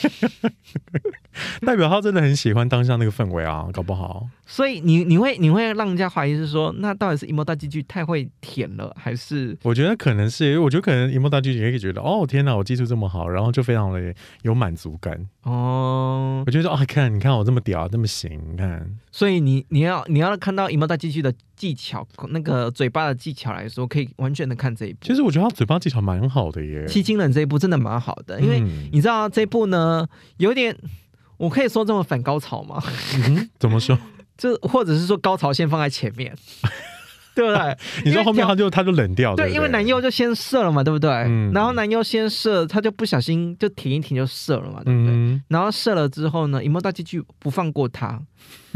[LAUGHS] 代表他真的很喜欢当下那个氛围啊，搞不好。所以你你会你会让人家怀疑是说，那到底是 emo 大剧剧太会舔了，还是我觉得可能是，我觉得可能 emo 大剧也可以觉得，哦天哪，我技术这么好，然后就非常的有满足感。哦我？觉得说啊，看你看我这么屌，这么行，你看，所以你你要你要看到 emo 大剧剧的技巧，那个嘴巴的技巧来说，可以完全的看这一部。其实我觉得他嘴巴技巧蛮好的耶。七金人这一部真的蛮好的，因为嗯你知道这一部呢，有点我可以说这么反高潮吗？嗯怎么说？[LAUGHS] 就或者是说高潮先放在前面，[LAUGHS] 对不对？你说后面他就他就冷掉，对，因为男优就先射了嘛，对不对？嗯然后男优先射，他就不小心就停一停就射了嘛，对不对？嗯，然后射了之后呢，荧幕大继续不放过他，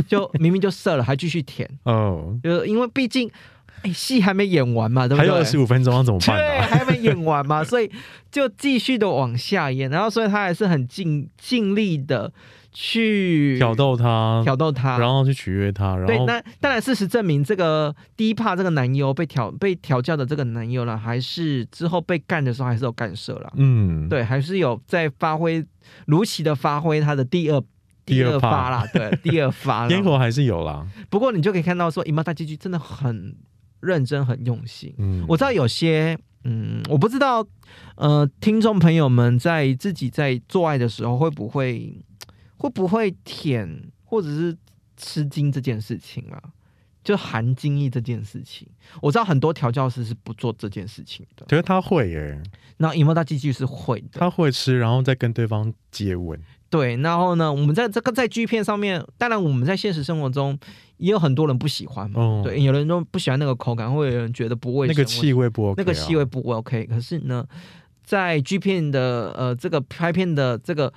就明明就射了，还继续舔，[LAUGHS] 哦，就因为毕竟哎戏还没演完嘛，对不对？还有二十五分钟要怎么办对，还没演完嘛，所以就继续的往下演，然后所以他还是很尽尽力的去挑逗他，挑逗他，然后去取悦他，然对，后那当然，事实证明，这个第一怕这个男优被调被调教的这个男优呢，还是之后被干的时候还是有干涉了。嗯，对，还是有在发挥如期的发挥他的第二第二发发啦，对，[LAUGHS] 第二发啦。烟火还是有啦。不过你就可以看到说，姨妈大结局真的很认真、很用心。嗯，我知道有些，嗯，我不知道，呃，听众朋友们在自己在做爱的时候会不会会不会舔或者是吃精这件事情啊？就含精液这件事情，我知道很多调教师是不做这件事情的。可是他会耶，那伊莫大继续是会的，他会吃，然后再跟对方接吻。对。然后呢，我们在这个在剧片上面，当然我们在现实生活中也有很多人不喜欢嘛，哦对，有人都不喜欢那个口感，会有人觉得不卫生，那个气味不 OK，、啊、那个气味不 OK。可是呢，在 G 片的呃这个拍片的这个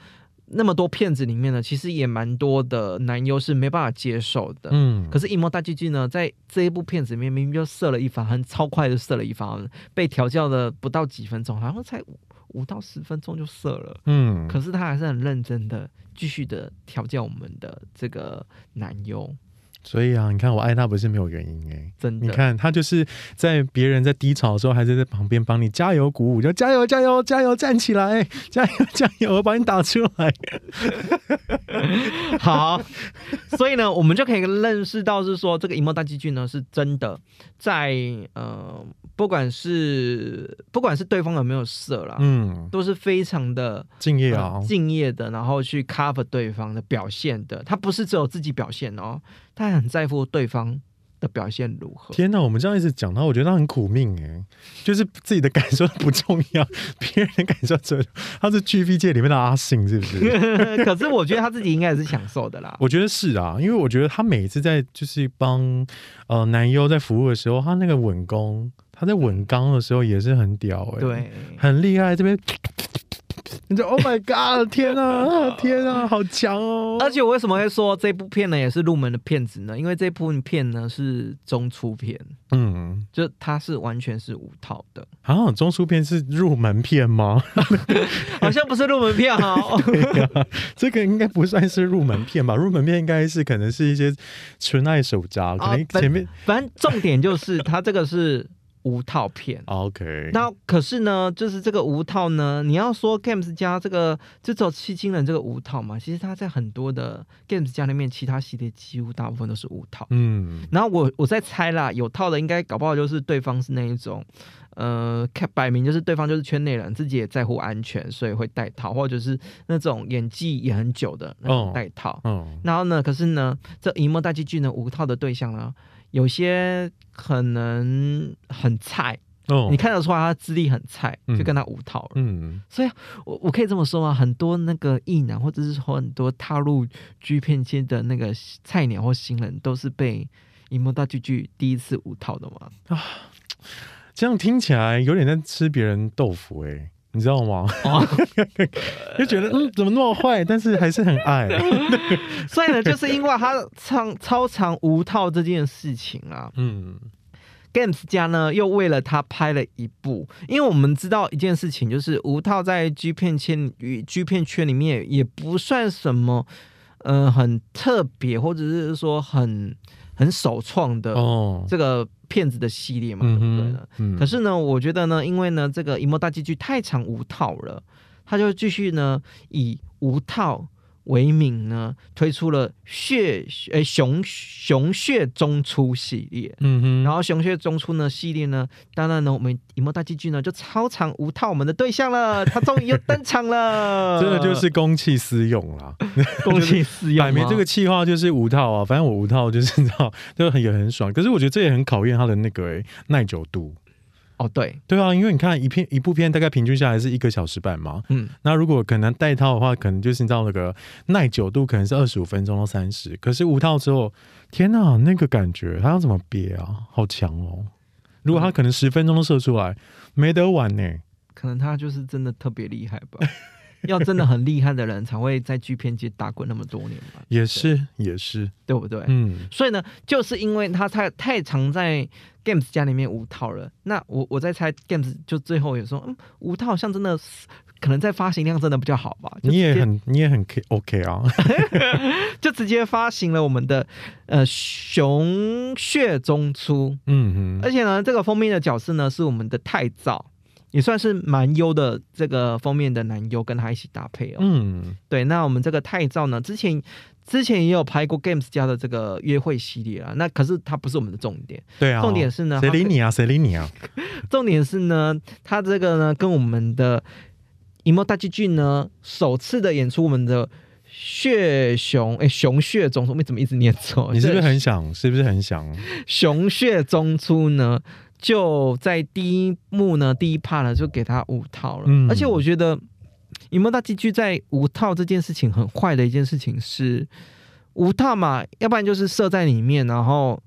那么多片子里面呢，其实也蛮多的男优是没办法接受的。嗯，可是《一模大剧剧》呢，在这一部片子里面，明明就射了一发，很超快就射了一发，被调教的不到几分钟，好像才五五到十分钟就射了。嗯，可是他还是很认真的，继续的调教我们的这个男优。所以啊，你看我爱他不是没有原因哎、真的。你看他就是在别人在低潮的时候，还是在旁边帮你加油鼓舞，就加油加油加油，站起来，加油加油，我把你打出来。[LAUGHS] 好，所以呢，我们就可以认识到是说，这个银幕大机具呢，是真的在呃，不管是不管是对方有没有色啦，嗯，都是非常的敬业啊呃，敬业的，然后去 cover 对方的表现的。他不是只有自己表现哦，他还很在乎对方的表现如何。天哪，我们这样一直讲他，我觉得他很苦命哎，就是自己的感受不重要，[LAUGHS] 别人的感受最重要。他是 G V 界里面的阿信，是不是？[LAUGHS] 可是我觉得他自己应该也是享受的啦。我觉得是啊，因为我觉得他每次在就是帮呃男优在服务的时候，他那个稳功，他在稳刚的时候也是很屌哎、，对，很厉害。这边你就 Oh my God，天啊，[LAUGHS] 天啊，好强哦！而且我为什么会说这部片呢也是入门的片子呢？因为这部片呢是中出片，嗯，就它是完全是无套的，啊，中出片是入门片吗？[LAUGHS] 好像不是入门片哦。[LAUGHS] 对呀、这个应该不算是入门片吧？入门片应该是可能是一些纯爱手札，可能前面、反正重点就是它这个是无套片。OK，那可是呢，就是这个无套呢，你要说 Games 家这个就只有七金人这个无套嘛，其实他在很多的 Games 家里面，其他系列几乎大部分都是无套。嗯然后我我在猜啦，有套的应该搞不好就是对方是那一种，呃，看摆明就是对方就是圈内人，自己也在乎安全，所以会戴套，或者是那种演技也很久的那种哦戴套。嗯然后呢，可是呢，这荧幕大剧剧呢，无套的对象呢，有些可能很菜，哦。你看得出来他资历很菜，嗯。就跟他无套了。嗯。我我可以这么说吗，很多那个艺男，或者是说很多踏入剧片界的那个菜鸟或新人，都是被荧幕大剧剧第一次无套的嘛。这样听起来有点在吃别人豆腐哎、你知道吗？哦，[LAUGHS] 就觉得嗯，怎么那么坏，但是还是很爱。[LAUGHS] 所以呢，就是因为他唱超长无套这件事情啊嗯，Games 家呢又为了他拍了一部，因为我们知道一件事情，就是无套在 G 片圈与 G 片圈里面也不算什么，呃，很特别或者是说很很首创的哦，这个片子的系列嘛，对嗯不对呢？，嗯可是呢，我觉得呢，因为呢，这个《一幕大剧剧》太长无套了，他就继续呢以无套为名呢，推出了血诶熊熊血中出系列。嗯哼，然后熊血中出呢系列呢，当然呢，我们银幕大剧剧呢就超长无套我们的对象了，[LAUGHS] 他终于又登场了，真的就是公器私用啦。[LAUGHS] 公器私用吗。摆明这个气话就是无套啊，反正我无套就是你知道，就很也很爽。可是我觉得这也很考验他的那个、欸、耐久度。哦，对，对啊，因为你看一片一部片大概平均下来是一个小时半嘛，嗯，那如果可能带套的话，可能就是你知道那个耐久度可能是二十五分钟到三十，可是无套之后，天呐，那个感觉他要怎么憋啊？好强哦！如果他可能十分钟都射出来，没得玩呢、可能他就是真的特别厉害吧。[LAUGHS] 要真的很厉害的人才会在剧片界打滚那么多年嘛，[LAUGHS] 也是也是，对不对？嗯。所以呢，就是因为他太太常在 Games 家里面无套了，那我我在猜 Games 就最后也说，嗯，无套好像真的可能在发行量真的比较好吧，你也很你也很 K OK 啊，[LAUGHS] 就直接发行了我们的呃熊血中出，嗯哼，而且呢，这个封面的角色呢是我们的太早。也算是蛮优的这个封面的男优跟他一起搭配哦。嗯对，那我们这个太照呢，之前之前也有拍过 Games 家的这个约会系列啊，那可是它不是我们的重点，对啊，重点是呢，它谁理你啊？谁理你啊？重点是呢，他这个呢跟我们的银幕大剧剧呢首次的演出我们的血熊哎熊血中出，我怎么一直念错？你是不是很想？是不是很想？熊血中出呢？就在第一幕呢，第一 part 呢就给他五套了，嗯。而且我觉得银幕大剧剧在五套这件事情很坏的一件事情是五套嘛，要不然就是射在里面，然后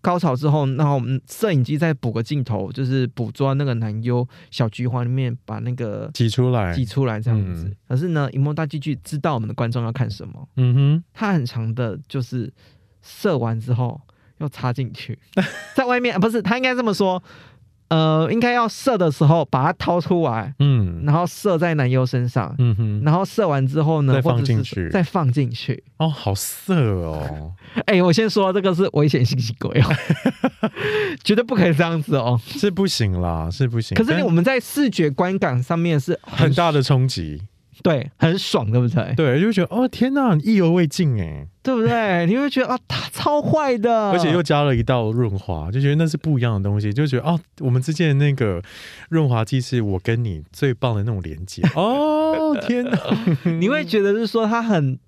高潮之后，然后我们摄影机再补个镜头，就是捕捉那个男优小菊花里面把那个挤出来，挤出来这样子。嗯可是呢，荧幕大剧剧知道我们的观众要看什么，嗯哼，他很长的就是射完之后又插进去，[LAUGHS] 在外面、啊、不是，他应该这么说。呃，应该要射的时候把它掏出来，嗯然后射在男优身上，嗯哼，然后射完之后呢，再放进去再放进去。哦，好色哦，[LAUGHS] 哎、我先说这个是危险信息鬼哦，[LAUGHS] 绝对不可以这样子哦。是不行啦，是不行。可是我们在视觉观感上面是很大的冲击，对，很爽，对不对？对，就觉得哦天哪，意犹未尽哎，对不对？你会觉得啊，他超坏的，而且又加了一道润滑，就觉得那是不一样的东西，就觉得哦，我们之间的那个润滑剂是我跟你最棒的那种连接。[LAUGHS] 哦天哪，你会觉得是说他很，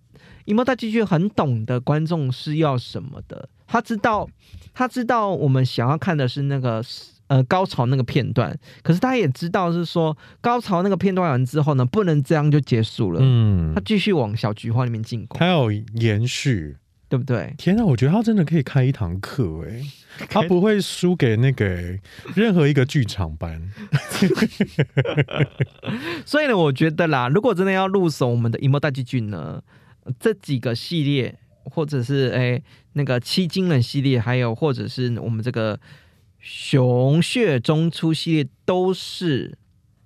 因为他继续很懂得观众是要什么的，他知道，他知道我们想要看的是那个呃高潮那个片段，可是他也知道是说高潮那个片段完之后呢，不能这样就结束了，嗯他，继续往小菊花里面进攻，他要延续。对不对？天哪，我觉得他真的可以开一堂课哎，[LAUGHS] 他不会输给那个欸任何一个剧场班。[LAUGHS] 所以呢，我觉得啦，如果真的要入手我们的《一幕大剧剧》呢，呃这几个系列，或者是哎那个七金人系列，还有或者是我们这个熊血中出系列，都是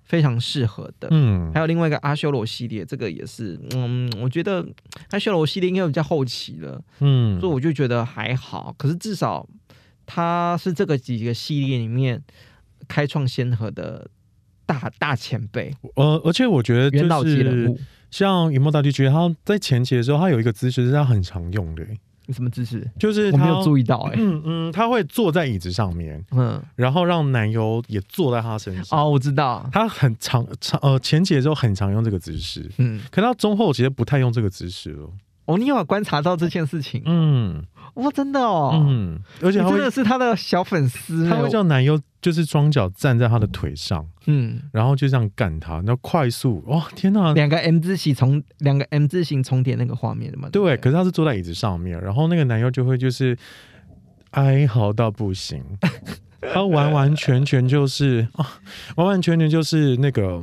非常适合的。嗯还有另外一个阿修罗系列，这个也是，嗯，我觉得阿修罗系列应该比较后期了，嗯所以我就觉得还好。可是至少他是这个几个系列里面开创先河的大大前辈，呃，而且我觉得元老级人就。像银幕大剧剧，他在前期的时候，他有一个姿势是他很常用的什么姿势？就是他我没有注意到哎、嗯嗯，他会坐在椅子上面，嗯，然后让男友也坐在他身上。哦，我知道，他很常常呃前期的时候很常用这个姿势，嗯，可到中后其实不太用这个姿势了。哦，你有观察到这件事情？嗯哇，真的哦，嗯，而且他真的是他的小粉丝欸，他会叫男优就是双脚站在他的腿上，嗯，然后就这样干他，然后快速哇天哪！两个 M 字形重两个 M 字形重叠那个画面的嘛？对，可是他是坐在椅子上面，然后那个男优就会就是哀嚎到不行，[LAUGHS] 他完完全全就是啊，完完全全就是那个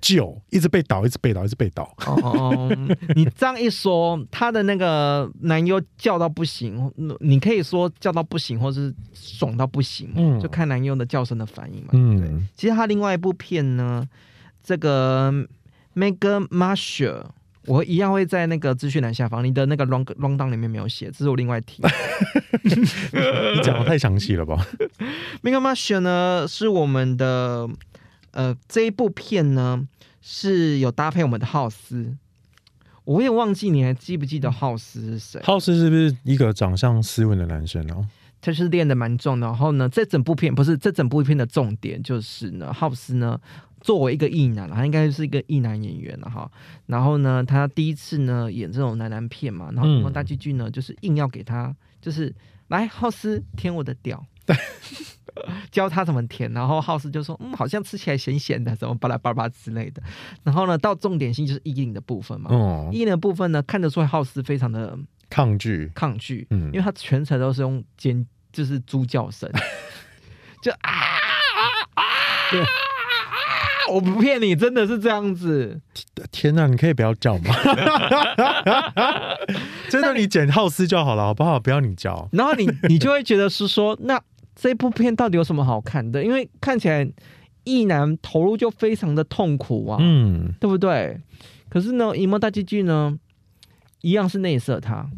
救，一直被倒，一直被倒，一直被倒。哦哦哦，你这样一说，他的那个男优叫到不行，你可以说叫到不行，或是爽到不行，嗯就看男优的叫声的反应嘛。嗯对，嗯其实他另外一部片呢，这个 Mega Marshall。我一样会在那个资讯栏下方，你的那个 round round down 里面没有写，这是我另外提。[LAUGHS] 你讲的太详细了吧？[LAUGHS] Mega Marshall 呢是我们的呃这一部片呢是有搭配我们的浩斯，我也忘记你还记不记得浩斯是谁？浩斯是不是一个长相斯文的男生哦？他是练的蛮重的。然后呢，这整部片不是这整部片的重点，就是呢，浩斯呢作为一个异男，他应该是一个异男演员了哈。然后呢，他第一次呢演这种男男片嘛，然后大剧剧呢就是硬要给他，就是来浩斯舔我的屌。[LAUGHS] [LAUGHS] 教他怎么填，然后浩斯就说：“嗯，好像吃起来咸咸的，什么巴拉巴拉之类的。”然后呢，到重点性就是衣领的部分嘛。哦，衣领的部分呢，看得出来浩斯非常的抗拒，抗拒，嗯因为他全程都是用尖，就是猪叫声，[LAUGHS] 就啊啊啊！对我不骗你，真的是这样子。天哪，你可以不要叫吗？[LAUGHS] 真的，你剪浩斯就好了，好不好？不要你叫。然后你你就会觉得是说，那这部片到底有什么好看的？因为看起来意男投入就非常的痛苦啊，嗯，对不对？可是呢，荧幕大剧剧呢，一样是内射他。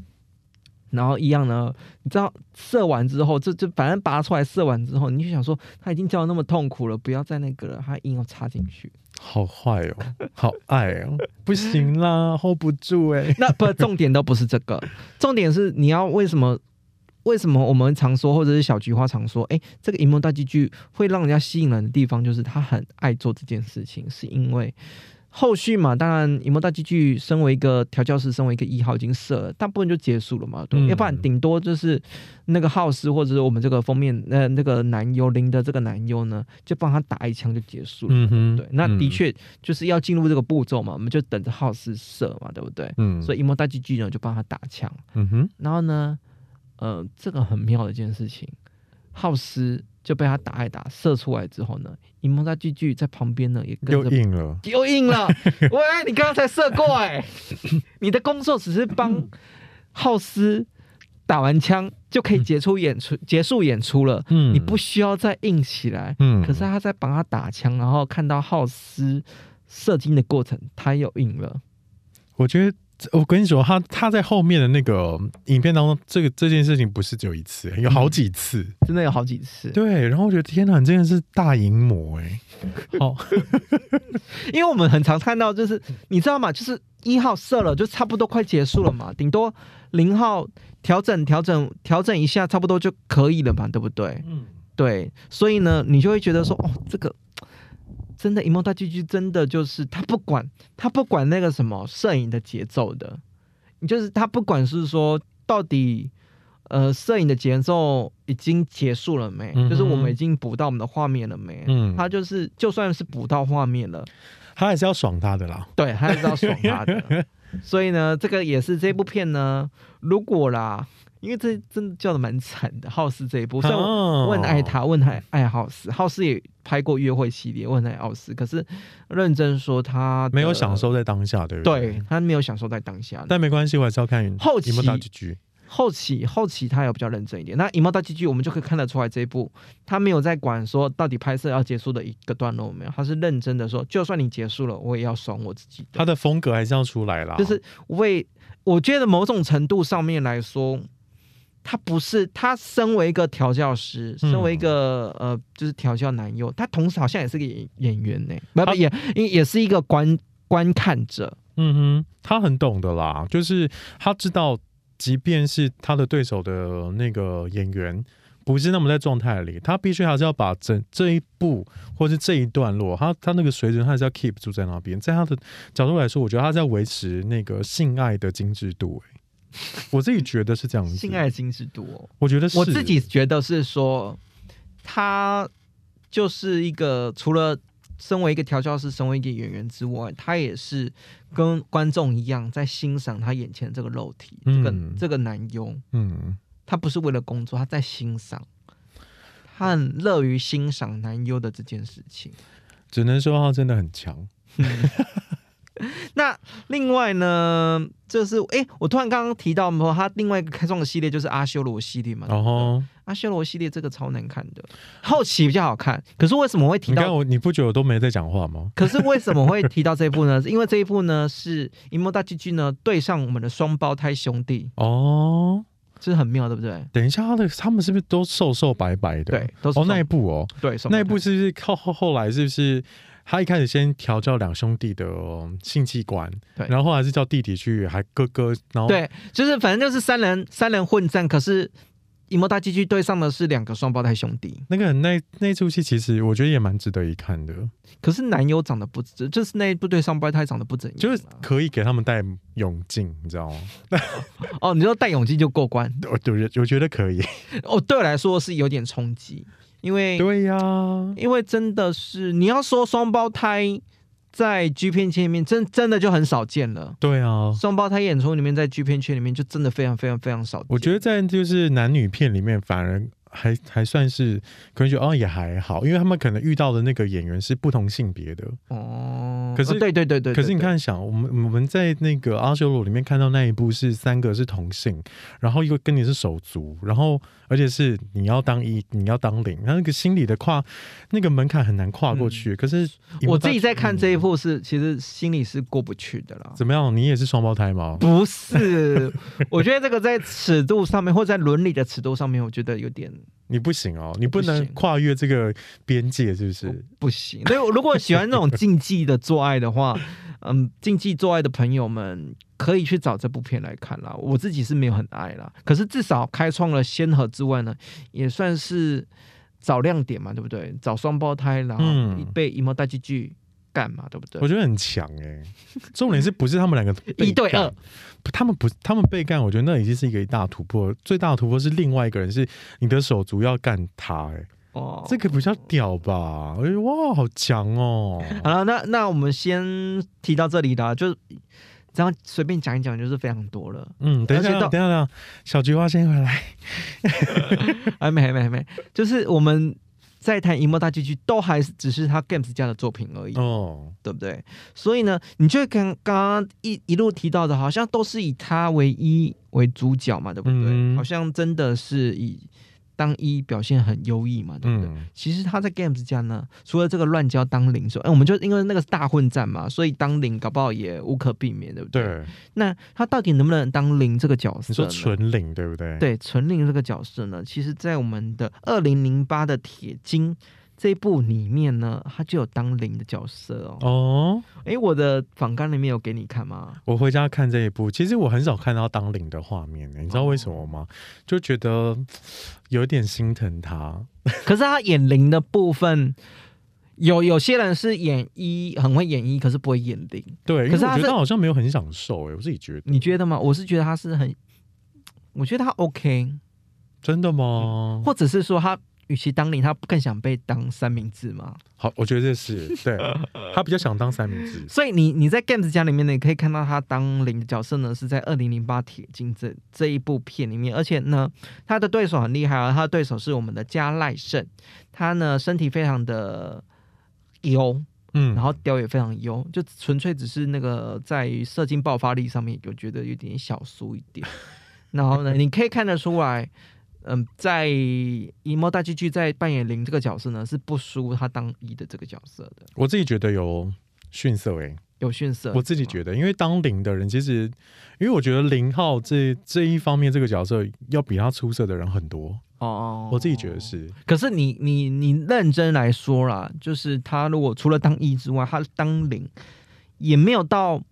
然后一样呢，你知道射完之后，这这反正拔出来射完之后，你就想说他已经叫的那么痛苦了，不要再那个了，他硬要插进去。好坏哦，好爱哦，[LAUGHS] 不行啦，hold 不住哎、那不，重点都不是这个，重点是你要为什么？为什么我们常说，或者是小菊花常说，哎，这个荧幕大剧剧会让人家吸引人的地方，就是他很爱做这件事情，是因为后续嘛，当然荧幕大剧剧身为一个调教师，身为一个一号已经射了，大部分就结束了嘛，对，嗯。要不然顶多就是那个浩斯或者是我们这个封面呃那个男优林的这个男优呢，就帮他打一枪就结束了。嗯哼，对，那的嗯，确就是要进入这个步骤嘛，我们就等着浩斯射嘛，对不对？嗯，以，所以一模大剧剧呢就帮他打枪，嗯哼，然后呢，呃，这个很妙的一件事情，浩斯就被他打一打射出来之后呢，一模大巨巨在旁边呢也跟又着硬了，又硬了。[LAUGHS] 喂，你刚刚才射过哎、你的工作只是帮浩斯打完枪就可以结束演出，结束演出了，嗯你不需要再硬起来。嗯可是他在帮他打枪，然后看到浩斯射精的过程，他又硬了。我觉得。我跟你说，他他在后面的那个影片当中，这个这件事情不是只有一次，有好几次。真的有好几次，对，然后我觉得天哪，你真的是大淫魔哎！哦 [LAUGHS] [LAUGHS] 因为我们很常看到，就是你知道吗？就是一号射了，就差不多快结束了嘛，顶多零号调整调整调整一下，差不多就可以了嘛，对不对？嗯，对，所以呢，你就会觉得说，哦，这个真的，荧幕大剧剧真的就是他不管他不管那个什么摄影的节奏的，你就是他不管是说到底。呃，摄影的节奏已经结束了没？嗯就是我们已经补到我们的画面了没？嗯他就是就算是补到画面了，他还是要爽他的啦。对，他还是要爽他的。[LAUGHS] 所以呢，这个也是这部片呢，如果啦，因为这真的叫的蛮惨的，浩斯这一部，虽然我很爱他，我很爱爱浩斯，浩斯也拍过约会系列，我很爱浩斯，可是认真说他的没有享，受在当下，对不对？对他没有享受在当下。但没关系，我还是要看后期有。后期后期他有比较认真一点，那《以貌大结局》我们就可以看得出来，这一部他没有在管说到底拍摄要结束的一个段落有没有，他是认真的说，就算你结束了，我也要爽我自己的。他的风格还是要出来啦。就是为我觉得某种程度上面来说，他不是他身为一个调教师，嗯身为一个、呃就是调教男优，他同时好像也是个演演员呢，不他不也也也是一个观观看者。嗯哼，他很懂的啦，就是他知道，即便是他的对手的那个演员不是那么在状态里，他必须还是要把整这一步或是这一段落，他他那个水准，他还是要 keep 住在那边。在他的角度来说，我觉得他在维持那个性爱的精致度、欸。[LAUGHS] 我自己觉得是这样子。性爱精致度、哦，我觉得是我自己觉得是说，他就是一个除了身为一个调教师、身为一个演员之外，他也是跟观众一样在欣赏他眼前这个肉体，这个嗯这个男优。嗯，他不是为了工作，他在欣赏，他很乐于欣赏男优的这件事情。只能说他真的很强。[LAUGHS] [LAUGHS] 那另外呢，就是哎、诶我突然刚刚提到说，他另外一个开创的系列就是阿修罗系列嘛。然后阿修罗系列这个超难看的，后期比较好看。可是为什么会提到？你看我，你不觉得我都没在讲话吗？可是为什么会提到这一部呢？[LAUGHS] 因为这一部呢是银幕大剧剧呢对上我们的双胞胎兄弟，哦，这是很妙，对不对？等一下，他的他们是不是都瘦瘦白白的？对，都是哦，那一部哦，对那一部是不是靠后后来是不是他一开始先调教两兄弟的呃性器官，对。然后后来是叫弟弟去，还哥哥，然后对，就是反正就是三人三人混战，可是银幕大剧剧对上的是两个双胞胎兄弟，那个那那出戏其实我觉得也蛮值得一看的，可是男优长得不，就是那一部对双胞胎长得不怎样啊，就是可以给他们戴泳镜，你知道吗？[LAUGHS] 哦，你说戴泳镜就过关，[LAUGHS] 我对，我觉得可以。哦，对我来说是有点冲击，因为对呀、因为真的是你要说双胞胎在 G 片圈里面真真的就很少见了。对啊。双胞胎演出里面，在 G 片圈里面就真的非常非常非常少见。我觉得在就是男女片里面，反而还还算是可能觉得哦也还好，因为他们可能遇到的那个演员是不同性别的。哦，可是哦对对对对，可是你，看想，我们我们在那个阿修罗里面看到那一部是三个是同性，然后一个跟你是手足，然后而且是你要当一，你要当零，那那个心理的跨那个门槛很难跨过去。可是嗯我自己在看这一嗯部是，其实心里是过不去的啦。怎么样？你也是双胞胎吗？不是，我觉得这个在尺度上面，或在伦理的尺度上面，我觉得有点你不行哦，你不能跨越这个边界，是不是？不行。所以，我如果喜欢那种竞技的做爱的话，[LAUGHS] 嗯，竞技做爱的朋友们可以去找这部片来看啦。我自己是没有很爱啦，可是至少开创了先河之外呢，也算是找亮点嘛，对不对？找双胞胎，然后嗯被一毛带进去干嘛，对不对我？觉得很强哎、重点是不是他们两个 [LAUGHS] 一对二，他们不他们被干，我觉得那已经是一个一大突破。最大的突破是另外一个人是你的手足要干他哎、哦，这个比较屌吧？我觉得哇，好强哦！好了，那那我们先提到这里啦，就这样随便讲一讲，就是非常多了。嗯，等一下，等一下，小菊花先回来。[LAUGHS] 还没，还没，还没，就是我们再谈《银幕大结局》都还是只是他 Games 家的作品而已，哦，对不对？所以呢，你就跟刚刚一一路提到的，好像都是以他为一为主角嘛，对不对？好像真的是以当一表现很优异嘛，对不对？嗯，其实他在 Games 家呢，除了这个乱交当零之外，哎，我们就因为那个是大混战嘛，所以当零搞不好也无可避免，对不对？。对，那他到底能不能当零这个角色？你说纯零对不对？，对纯零这个角色呢，其实，在我们的二零零八的铁金这一部里面呢，他就有当零的角色哦。哦，哎、我的访纲里面有给你看吗？我回家看这一部，其实我很少看到当零的画面，你知道为什么吗？就觉得有点心疼他。[LAUGHS] 可是他演零的部分，有有些人是演一很会演一，可是不会演零。对，可是我觉得他好像没有很享受，哎，我自己觉得。你觉得吗？我是觉得他是很，我觉得他 OK，真的吗？或者是说他与其当零，他更想被当三明治吗。好，我觉得是 [LAUGHS] 对，他比较想当三明治。所以你你在 Games 家里面呢，你可以看到他当零的角色呢，是在二零零八铁金这这一部片里面，而且呢，他的对手很厉害啊，他的对手是我们的加赖胜，他呢身体非常的优，嗯，然后雕也非常优，就纯粹只是那个在于射精爆发力上面，我觉得有点小输一点。然后呢，你可以看得出来，嗯，在一莫大剧剧在扮演零这个角色呢，是不输他当一的这个角色的，我自己觉得有逊色哎、有逊色。我自己觉得，因为当零的人，其实因为我觉得零号这这一方面这个角色要比他出色的人很多，哦，我自己觉得。是。可是你你你认真来说啦，就是他如果除了当一之外，他当零也没有到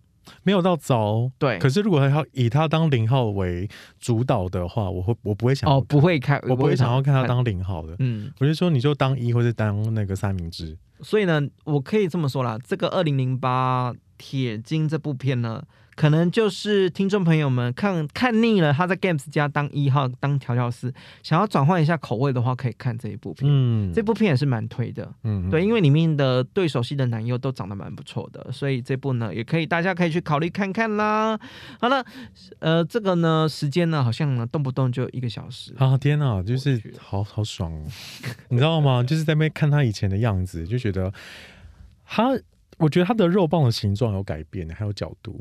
没有到糟，对。可是如果他要以他当零号为主导的话，我会我不会想哦，不会看，我不会想要看他当零号的。嗯。我就说你就当一或者当那个三明治，所以呢，我可以这么说啦，这个二零零八铁金这部片呢，可能就是听众朋友们看看腻了他在 Games 家当一号当调教师，想要转换一下口味的话，可以看这一部片。嗯，这部片也是蛮推的，嗯对，因为里面的对手戏的男优都长得蛮不错的，所以这部呢也可以大家可以去考虑看看啦。好了，呃，这个呢时间呢好像呢动不动就一个小时，啊天哪，就是好好爽哦，你知道吗？就是在那边看他以前的样子，就觉得他，我觉得它的肉棒的形状有改变，还有角度。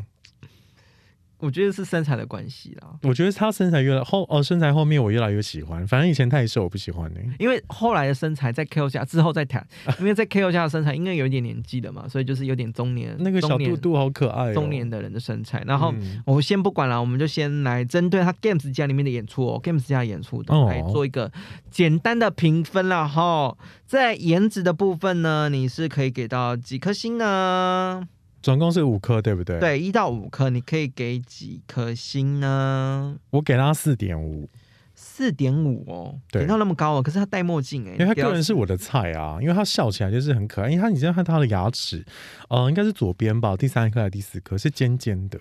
我觉得是身材的关系啦。我觉得他身材越来后哦，身材后面我越来越喜欢，反正以前太瘦我不喜欢呢、因为后来的身材在 KO 下之后再谈，[LAUGHS] 因为在 KO 下的身材因为有一点年纪了嘛，所以就是有点中年那个小肚肚好可爱、哦，中年的人的身材。然后嗯我们先不管了，我们就先来针对他 Games 家里面的演出哦，Games 家的演出的哦来做一个简单的评分了哈。在颜值的部分呢，你是可以给到几颗星呢？总共是五颗，对不对？，对，一到五颗，你可以给几颗星呢？我给他四点五，四点五哦，对给到那么高哦。可是他戴墨镜哎，因为他个人是我的菜啊，因为他笑起来就是很可爱，因为他你知道看他的牙齿，呃，应该是左边吧，第三颗还是第四颗是尖尖的。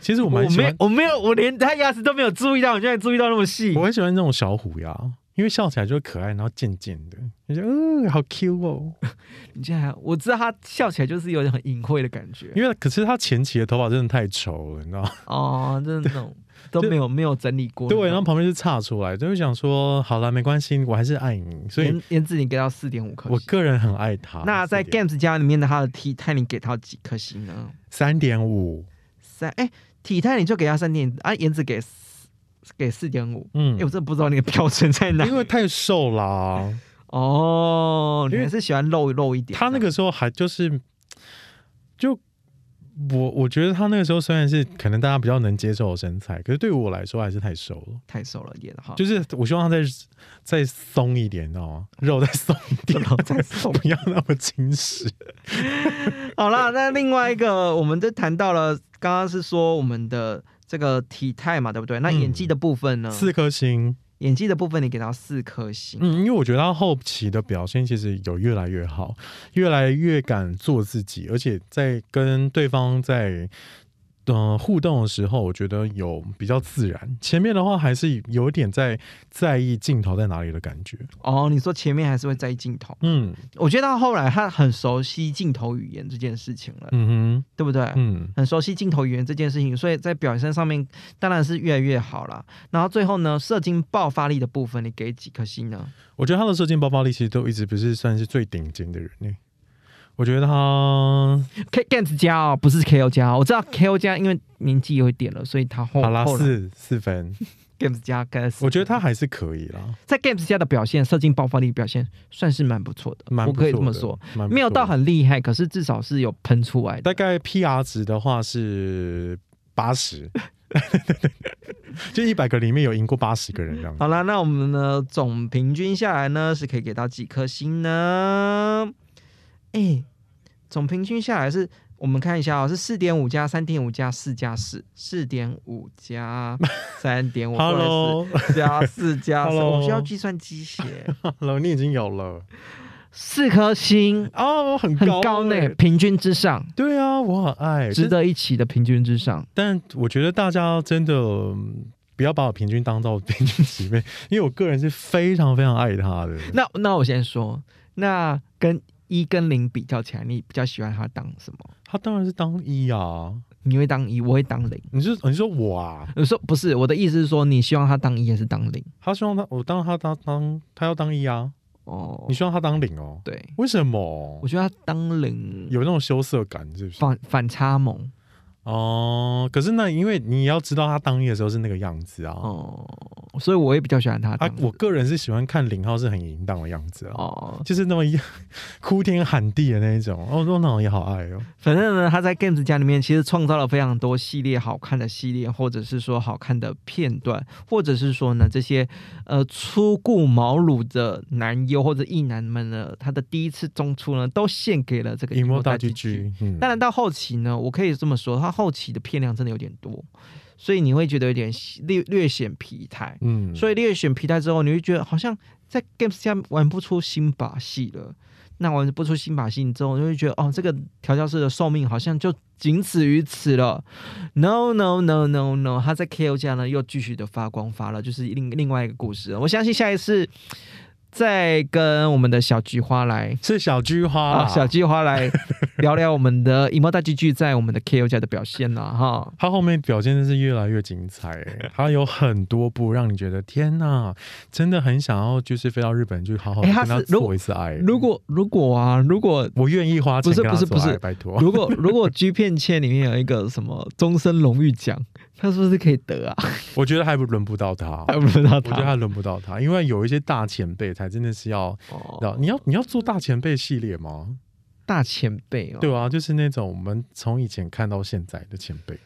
其实我蛮喜欢，没我没有，我连他牙齿都没有注意到，你居然注意到那么细我。很喜欢这种小虎牙，因为笑起来就会可爱，然后贱贱的，你就嗯、好 Q 哦。[LAUGHS] 你竟然还，我知道他笑起来就是有点很隐晦的感觉。因为可是他前期的头发真的太丑了，你知道吗？[LAUGHS] 哦，真的那种都没有没有整理过。对，然后旁边就岔出来，就会想说，好了，没关系，我还是爱你，所以颜颜值你给到四点五颗我。个人很爱他。那在 Games 家里面的他的体态，你给他几颗星呢？三点五，三哎，体态你就给他三点啊，颜值给四给四点五。嗯哎，我，真的不知道那个标准在哪。因为太瘦啦。[LAUGHS] 哦，你还是喜欢露露一点。他那个时候还就是，就我我觉得他那个时候虽然是可能大家比较能接受的身材，可是对于我来说还是太瘦了。太瘦了一点哈，就是我希望他再再松一点，你知道吗？肉再松一点，[LAUGHS] 然后再松不要那么紧实。[LAUGHS] 好啦，那另外一个，我们就谈到了，刚刚是说我们的这个体态嘛，对不对？那嗯演技的部分呢？四颗星，演技的部分你给到四颗星，嗯，因为我觉得他后期的表现其实有越来越好，越来越敢做自己，而且在跟对方在呃互动的时候，我觉得有比较自然。前面的话还是有点在在意镜头在哪里的感觉。哦，你说前面还是会在意镜头？嗯我觉得到后来他很熟悉镜头语言这件事情了，嗯哼对不对？嗯，很熟悉镜头语言这件事情，所以在表现上面当然是越来越好了。然后最后呢，射精爆发力的部分，你给几颗星呢？我觉得他的射精爆发力其实都一直不是算是最顶尖的人呢。我觉得他 K Games 加哦，不是 KO 加哦。我知道 KO 加因为年纪有一点了，所以他后好啦后来四四分，Games 加 Gas，我觉得他还是可以啦，在 Games 加的表现，射精爆发力表现算是蛮不错的，蛮我可以不错的这么说，，没有到很厉害，可是至少是有喷出来的。大概 PR 值的话是八十，[LAUGHS] 就一百个里面有赢过八十个人这样子。好了，那我们呢总平均下来呢是可以给到几颗星呢？哎、总平均下来是我们看一下哦，是四点五加三点五加四加四，四点五加 [LAUGHS] 三点五加四加四我需要计算机写，Hello，你已经有了。四颗星，哦，很很高高呢欸，平均之上，对啊，我很爱，值得一起的平均之上。但我觉得大家真的嗯不要把我平均当做平均值倍，因为我个人是非常非常爱他的。那那我先说，那跟一跟零比较起来，你比较喜欢他当什么？他当然是当一啊，你会当一，我会当零。你是你说我啊？你说不是，我的意思是说，你希望他当一还是当零？他希望他我当他当当他要当一啊，哦你，希望他当零哦？对，为什么我？觉得他当零有那种羞涩感是不是？反反差萌哦，可是那因为你要知道他当一的时候是那个样子啊。哦，所以我也比较喜欢他啊，我个人是喜欢看零号是很淫荡的样子啊，哦，就是那么一 [LAUGHS] 哭天喊地的那一种。哦，那种也好爱哦。反正呢，他在 Games 家里面其实创造了非常多系列好看的系列，或者是说好看的片段，或者是说呢这些呃初顾茅庐的男优或者艺男们呢，他的第一次中出呢，都献给了这个荧幕大剧剧剧，嗯，当然到后期呢，我可以这么说，它后期的片量真的有点多，所以你会觉得有点略略显疲态。嗯，所以略显疲态之后，你会觉得好像在 Games 下玩不出新把戏了。那玩不出新把戏之后，你会觉得哦，这个调教师的寿命好像就仅此于此了。No No No No No，他在 KO 家呢又继续的发光发了，就是另另外一个故事。我相信下一次再跟我们的小菊花来是小菊花小菊花来 [LAUGHS] 聊聊我们的 emo 大剧剧在我们的 KO 家的表现了哈。他后面表现真是越来越精彩欸，[LAUGHS] 他有很多部让你觉得天呐，真的很想要就是飞到日本去好好跟他做一次爱。如果如果啊，如果我愿意花钱不是不是不是拜托。如果如果 G 片签里面有一个什么终身荣誉奖，他是不是可以得啊？我觉得还不轮不到他，还不到他我觉得还轮不到他，因为有一些大前辈才真的是要，哦，要你要你要做大前辈系列吗？大前辈哦，对啊，就是那种我们从以前看到现在的前辈，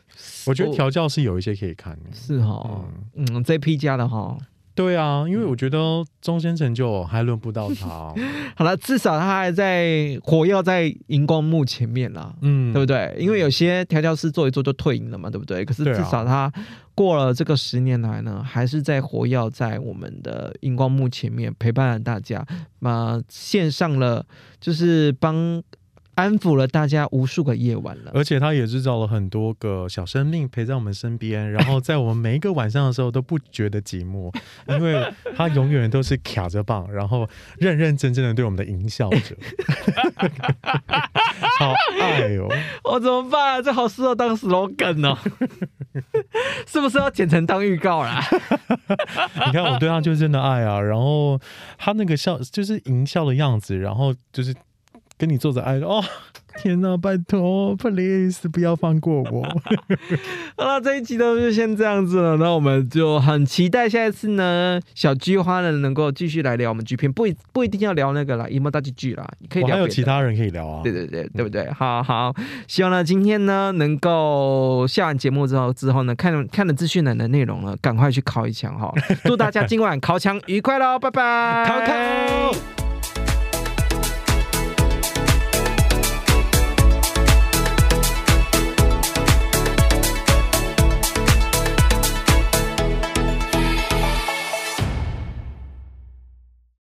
我觉得调教是有一些可以看的。是哈，嗯，这批家的哈，对啊，因为我觉得中间成就还轮不到他，[LAUGHS] 好了，至少他还在火药在荧光幕前面啦。嗯，对不对？因为有些调教师做一做就退隐了嘛，对不对？可是至少他过了这个十年来呢，还是在火药在我们的荧光幕前面陪伴了大家，那、献上了就是帮安抚了大家无数个夜晚了。而且他也制造了很多个小生命陪在我们身边，[LAUGHS] 然后在我们每一个晚上的时候都不觉得寂寞，因为他永远都是卡着棒，然后认认真真的对我们的营笑着，[LAUGHS] 好爱哦！我，怎么办、啊？这好适合当 slogan 哦，是不是要剪成当预告啦？[LAUGHS] 你看我对他就真的爱啊，然后他那个笑就是淫笑的样子，然后就是跟你做着爱哦。天哪，拜托，please 不要放过我。[LAUGHS] 好了，这一集呢就先这样子了，那我们就很期待下一次呢，小菊花呢能够继续来聊我们剧片，不一不一定要聊那个啦，一模大剧剧啦，可以聊还有其他人可以聊啊。对对对，对不对？好好，希望呢今天呢能够下完节目之后之后呢，看看了资讯栏的内容呢，赶快去考一枪哈！祝大家今晚考枪愉快喽，拜拜！[LAUGHS] 考考。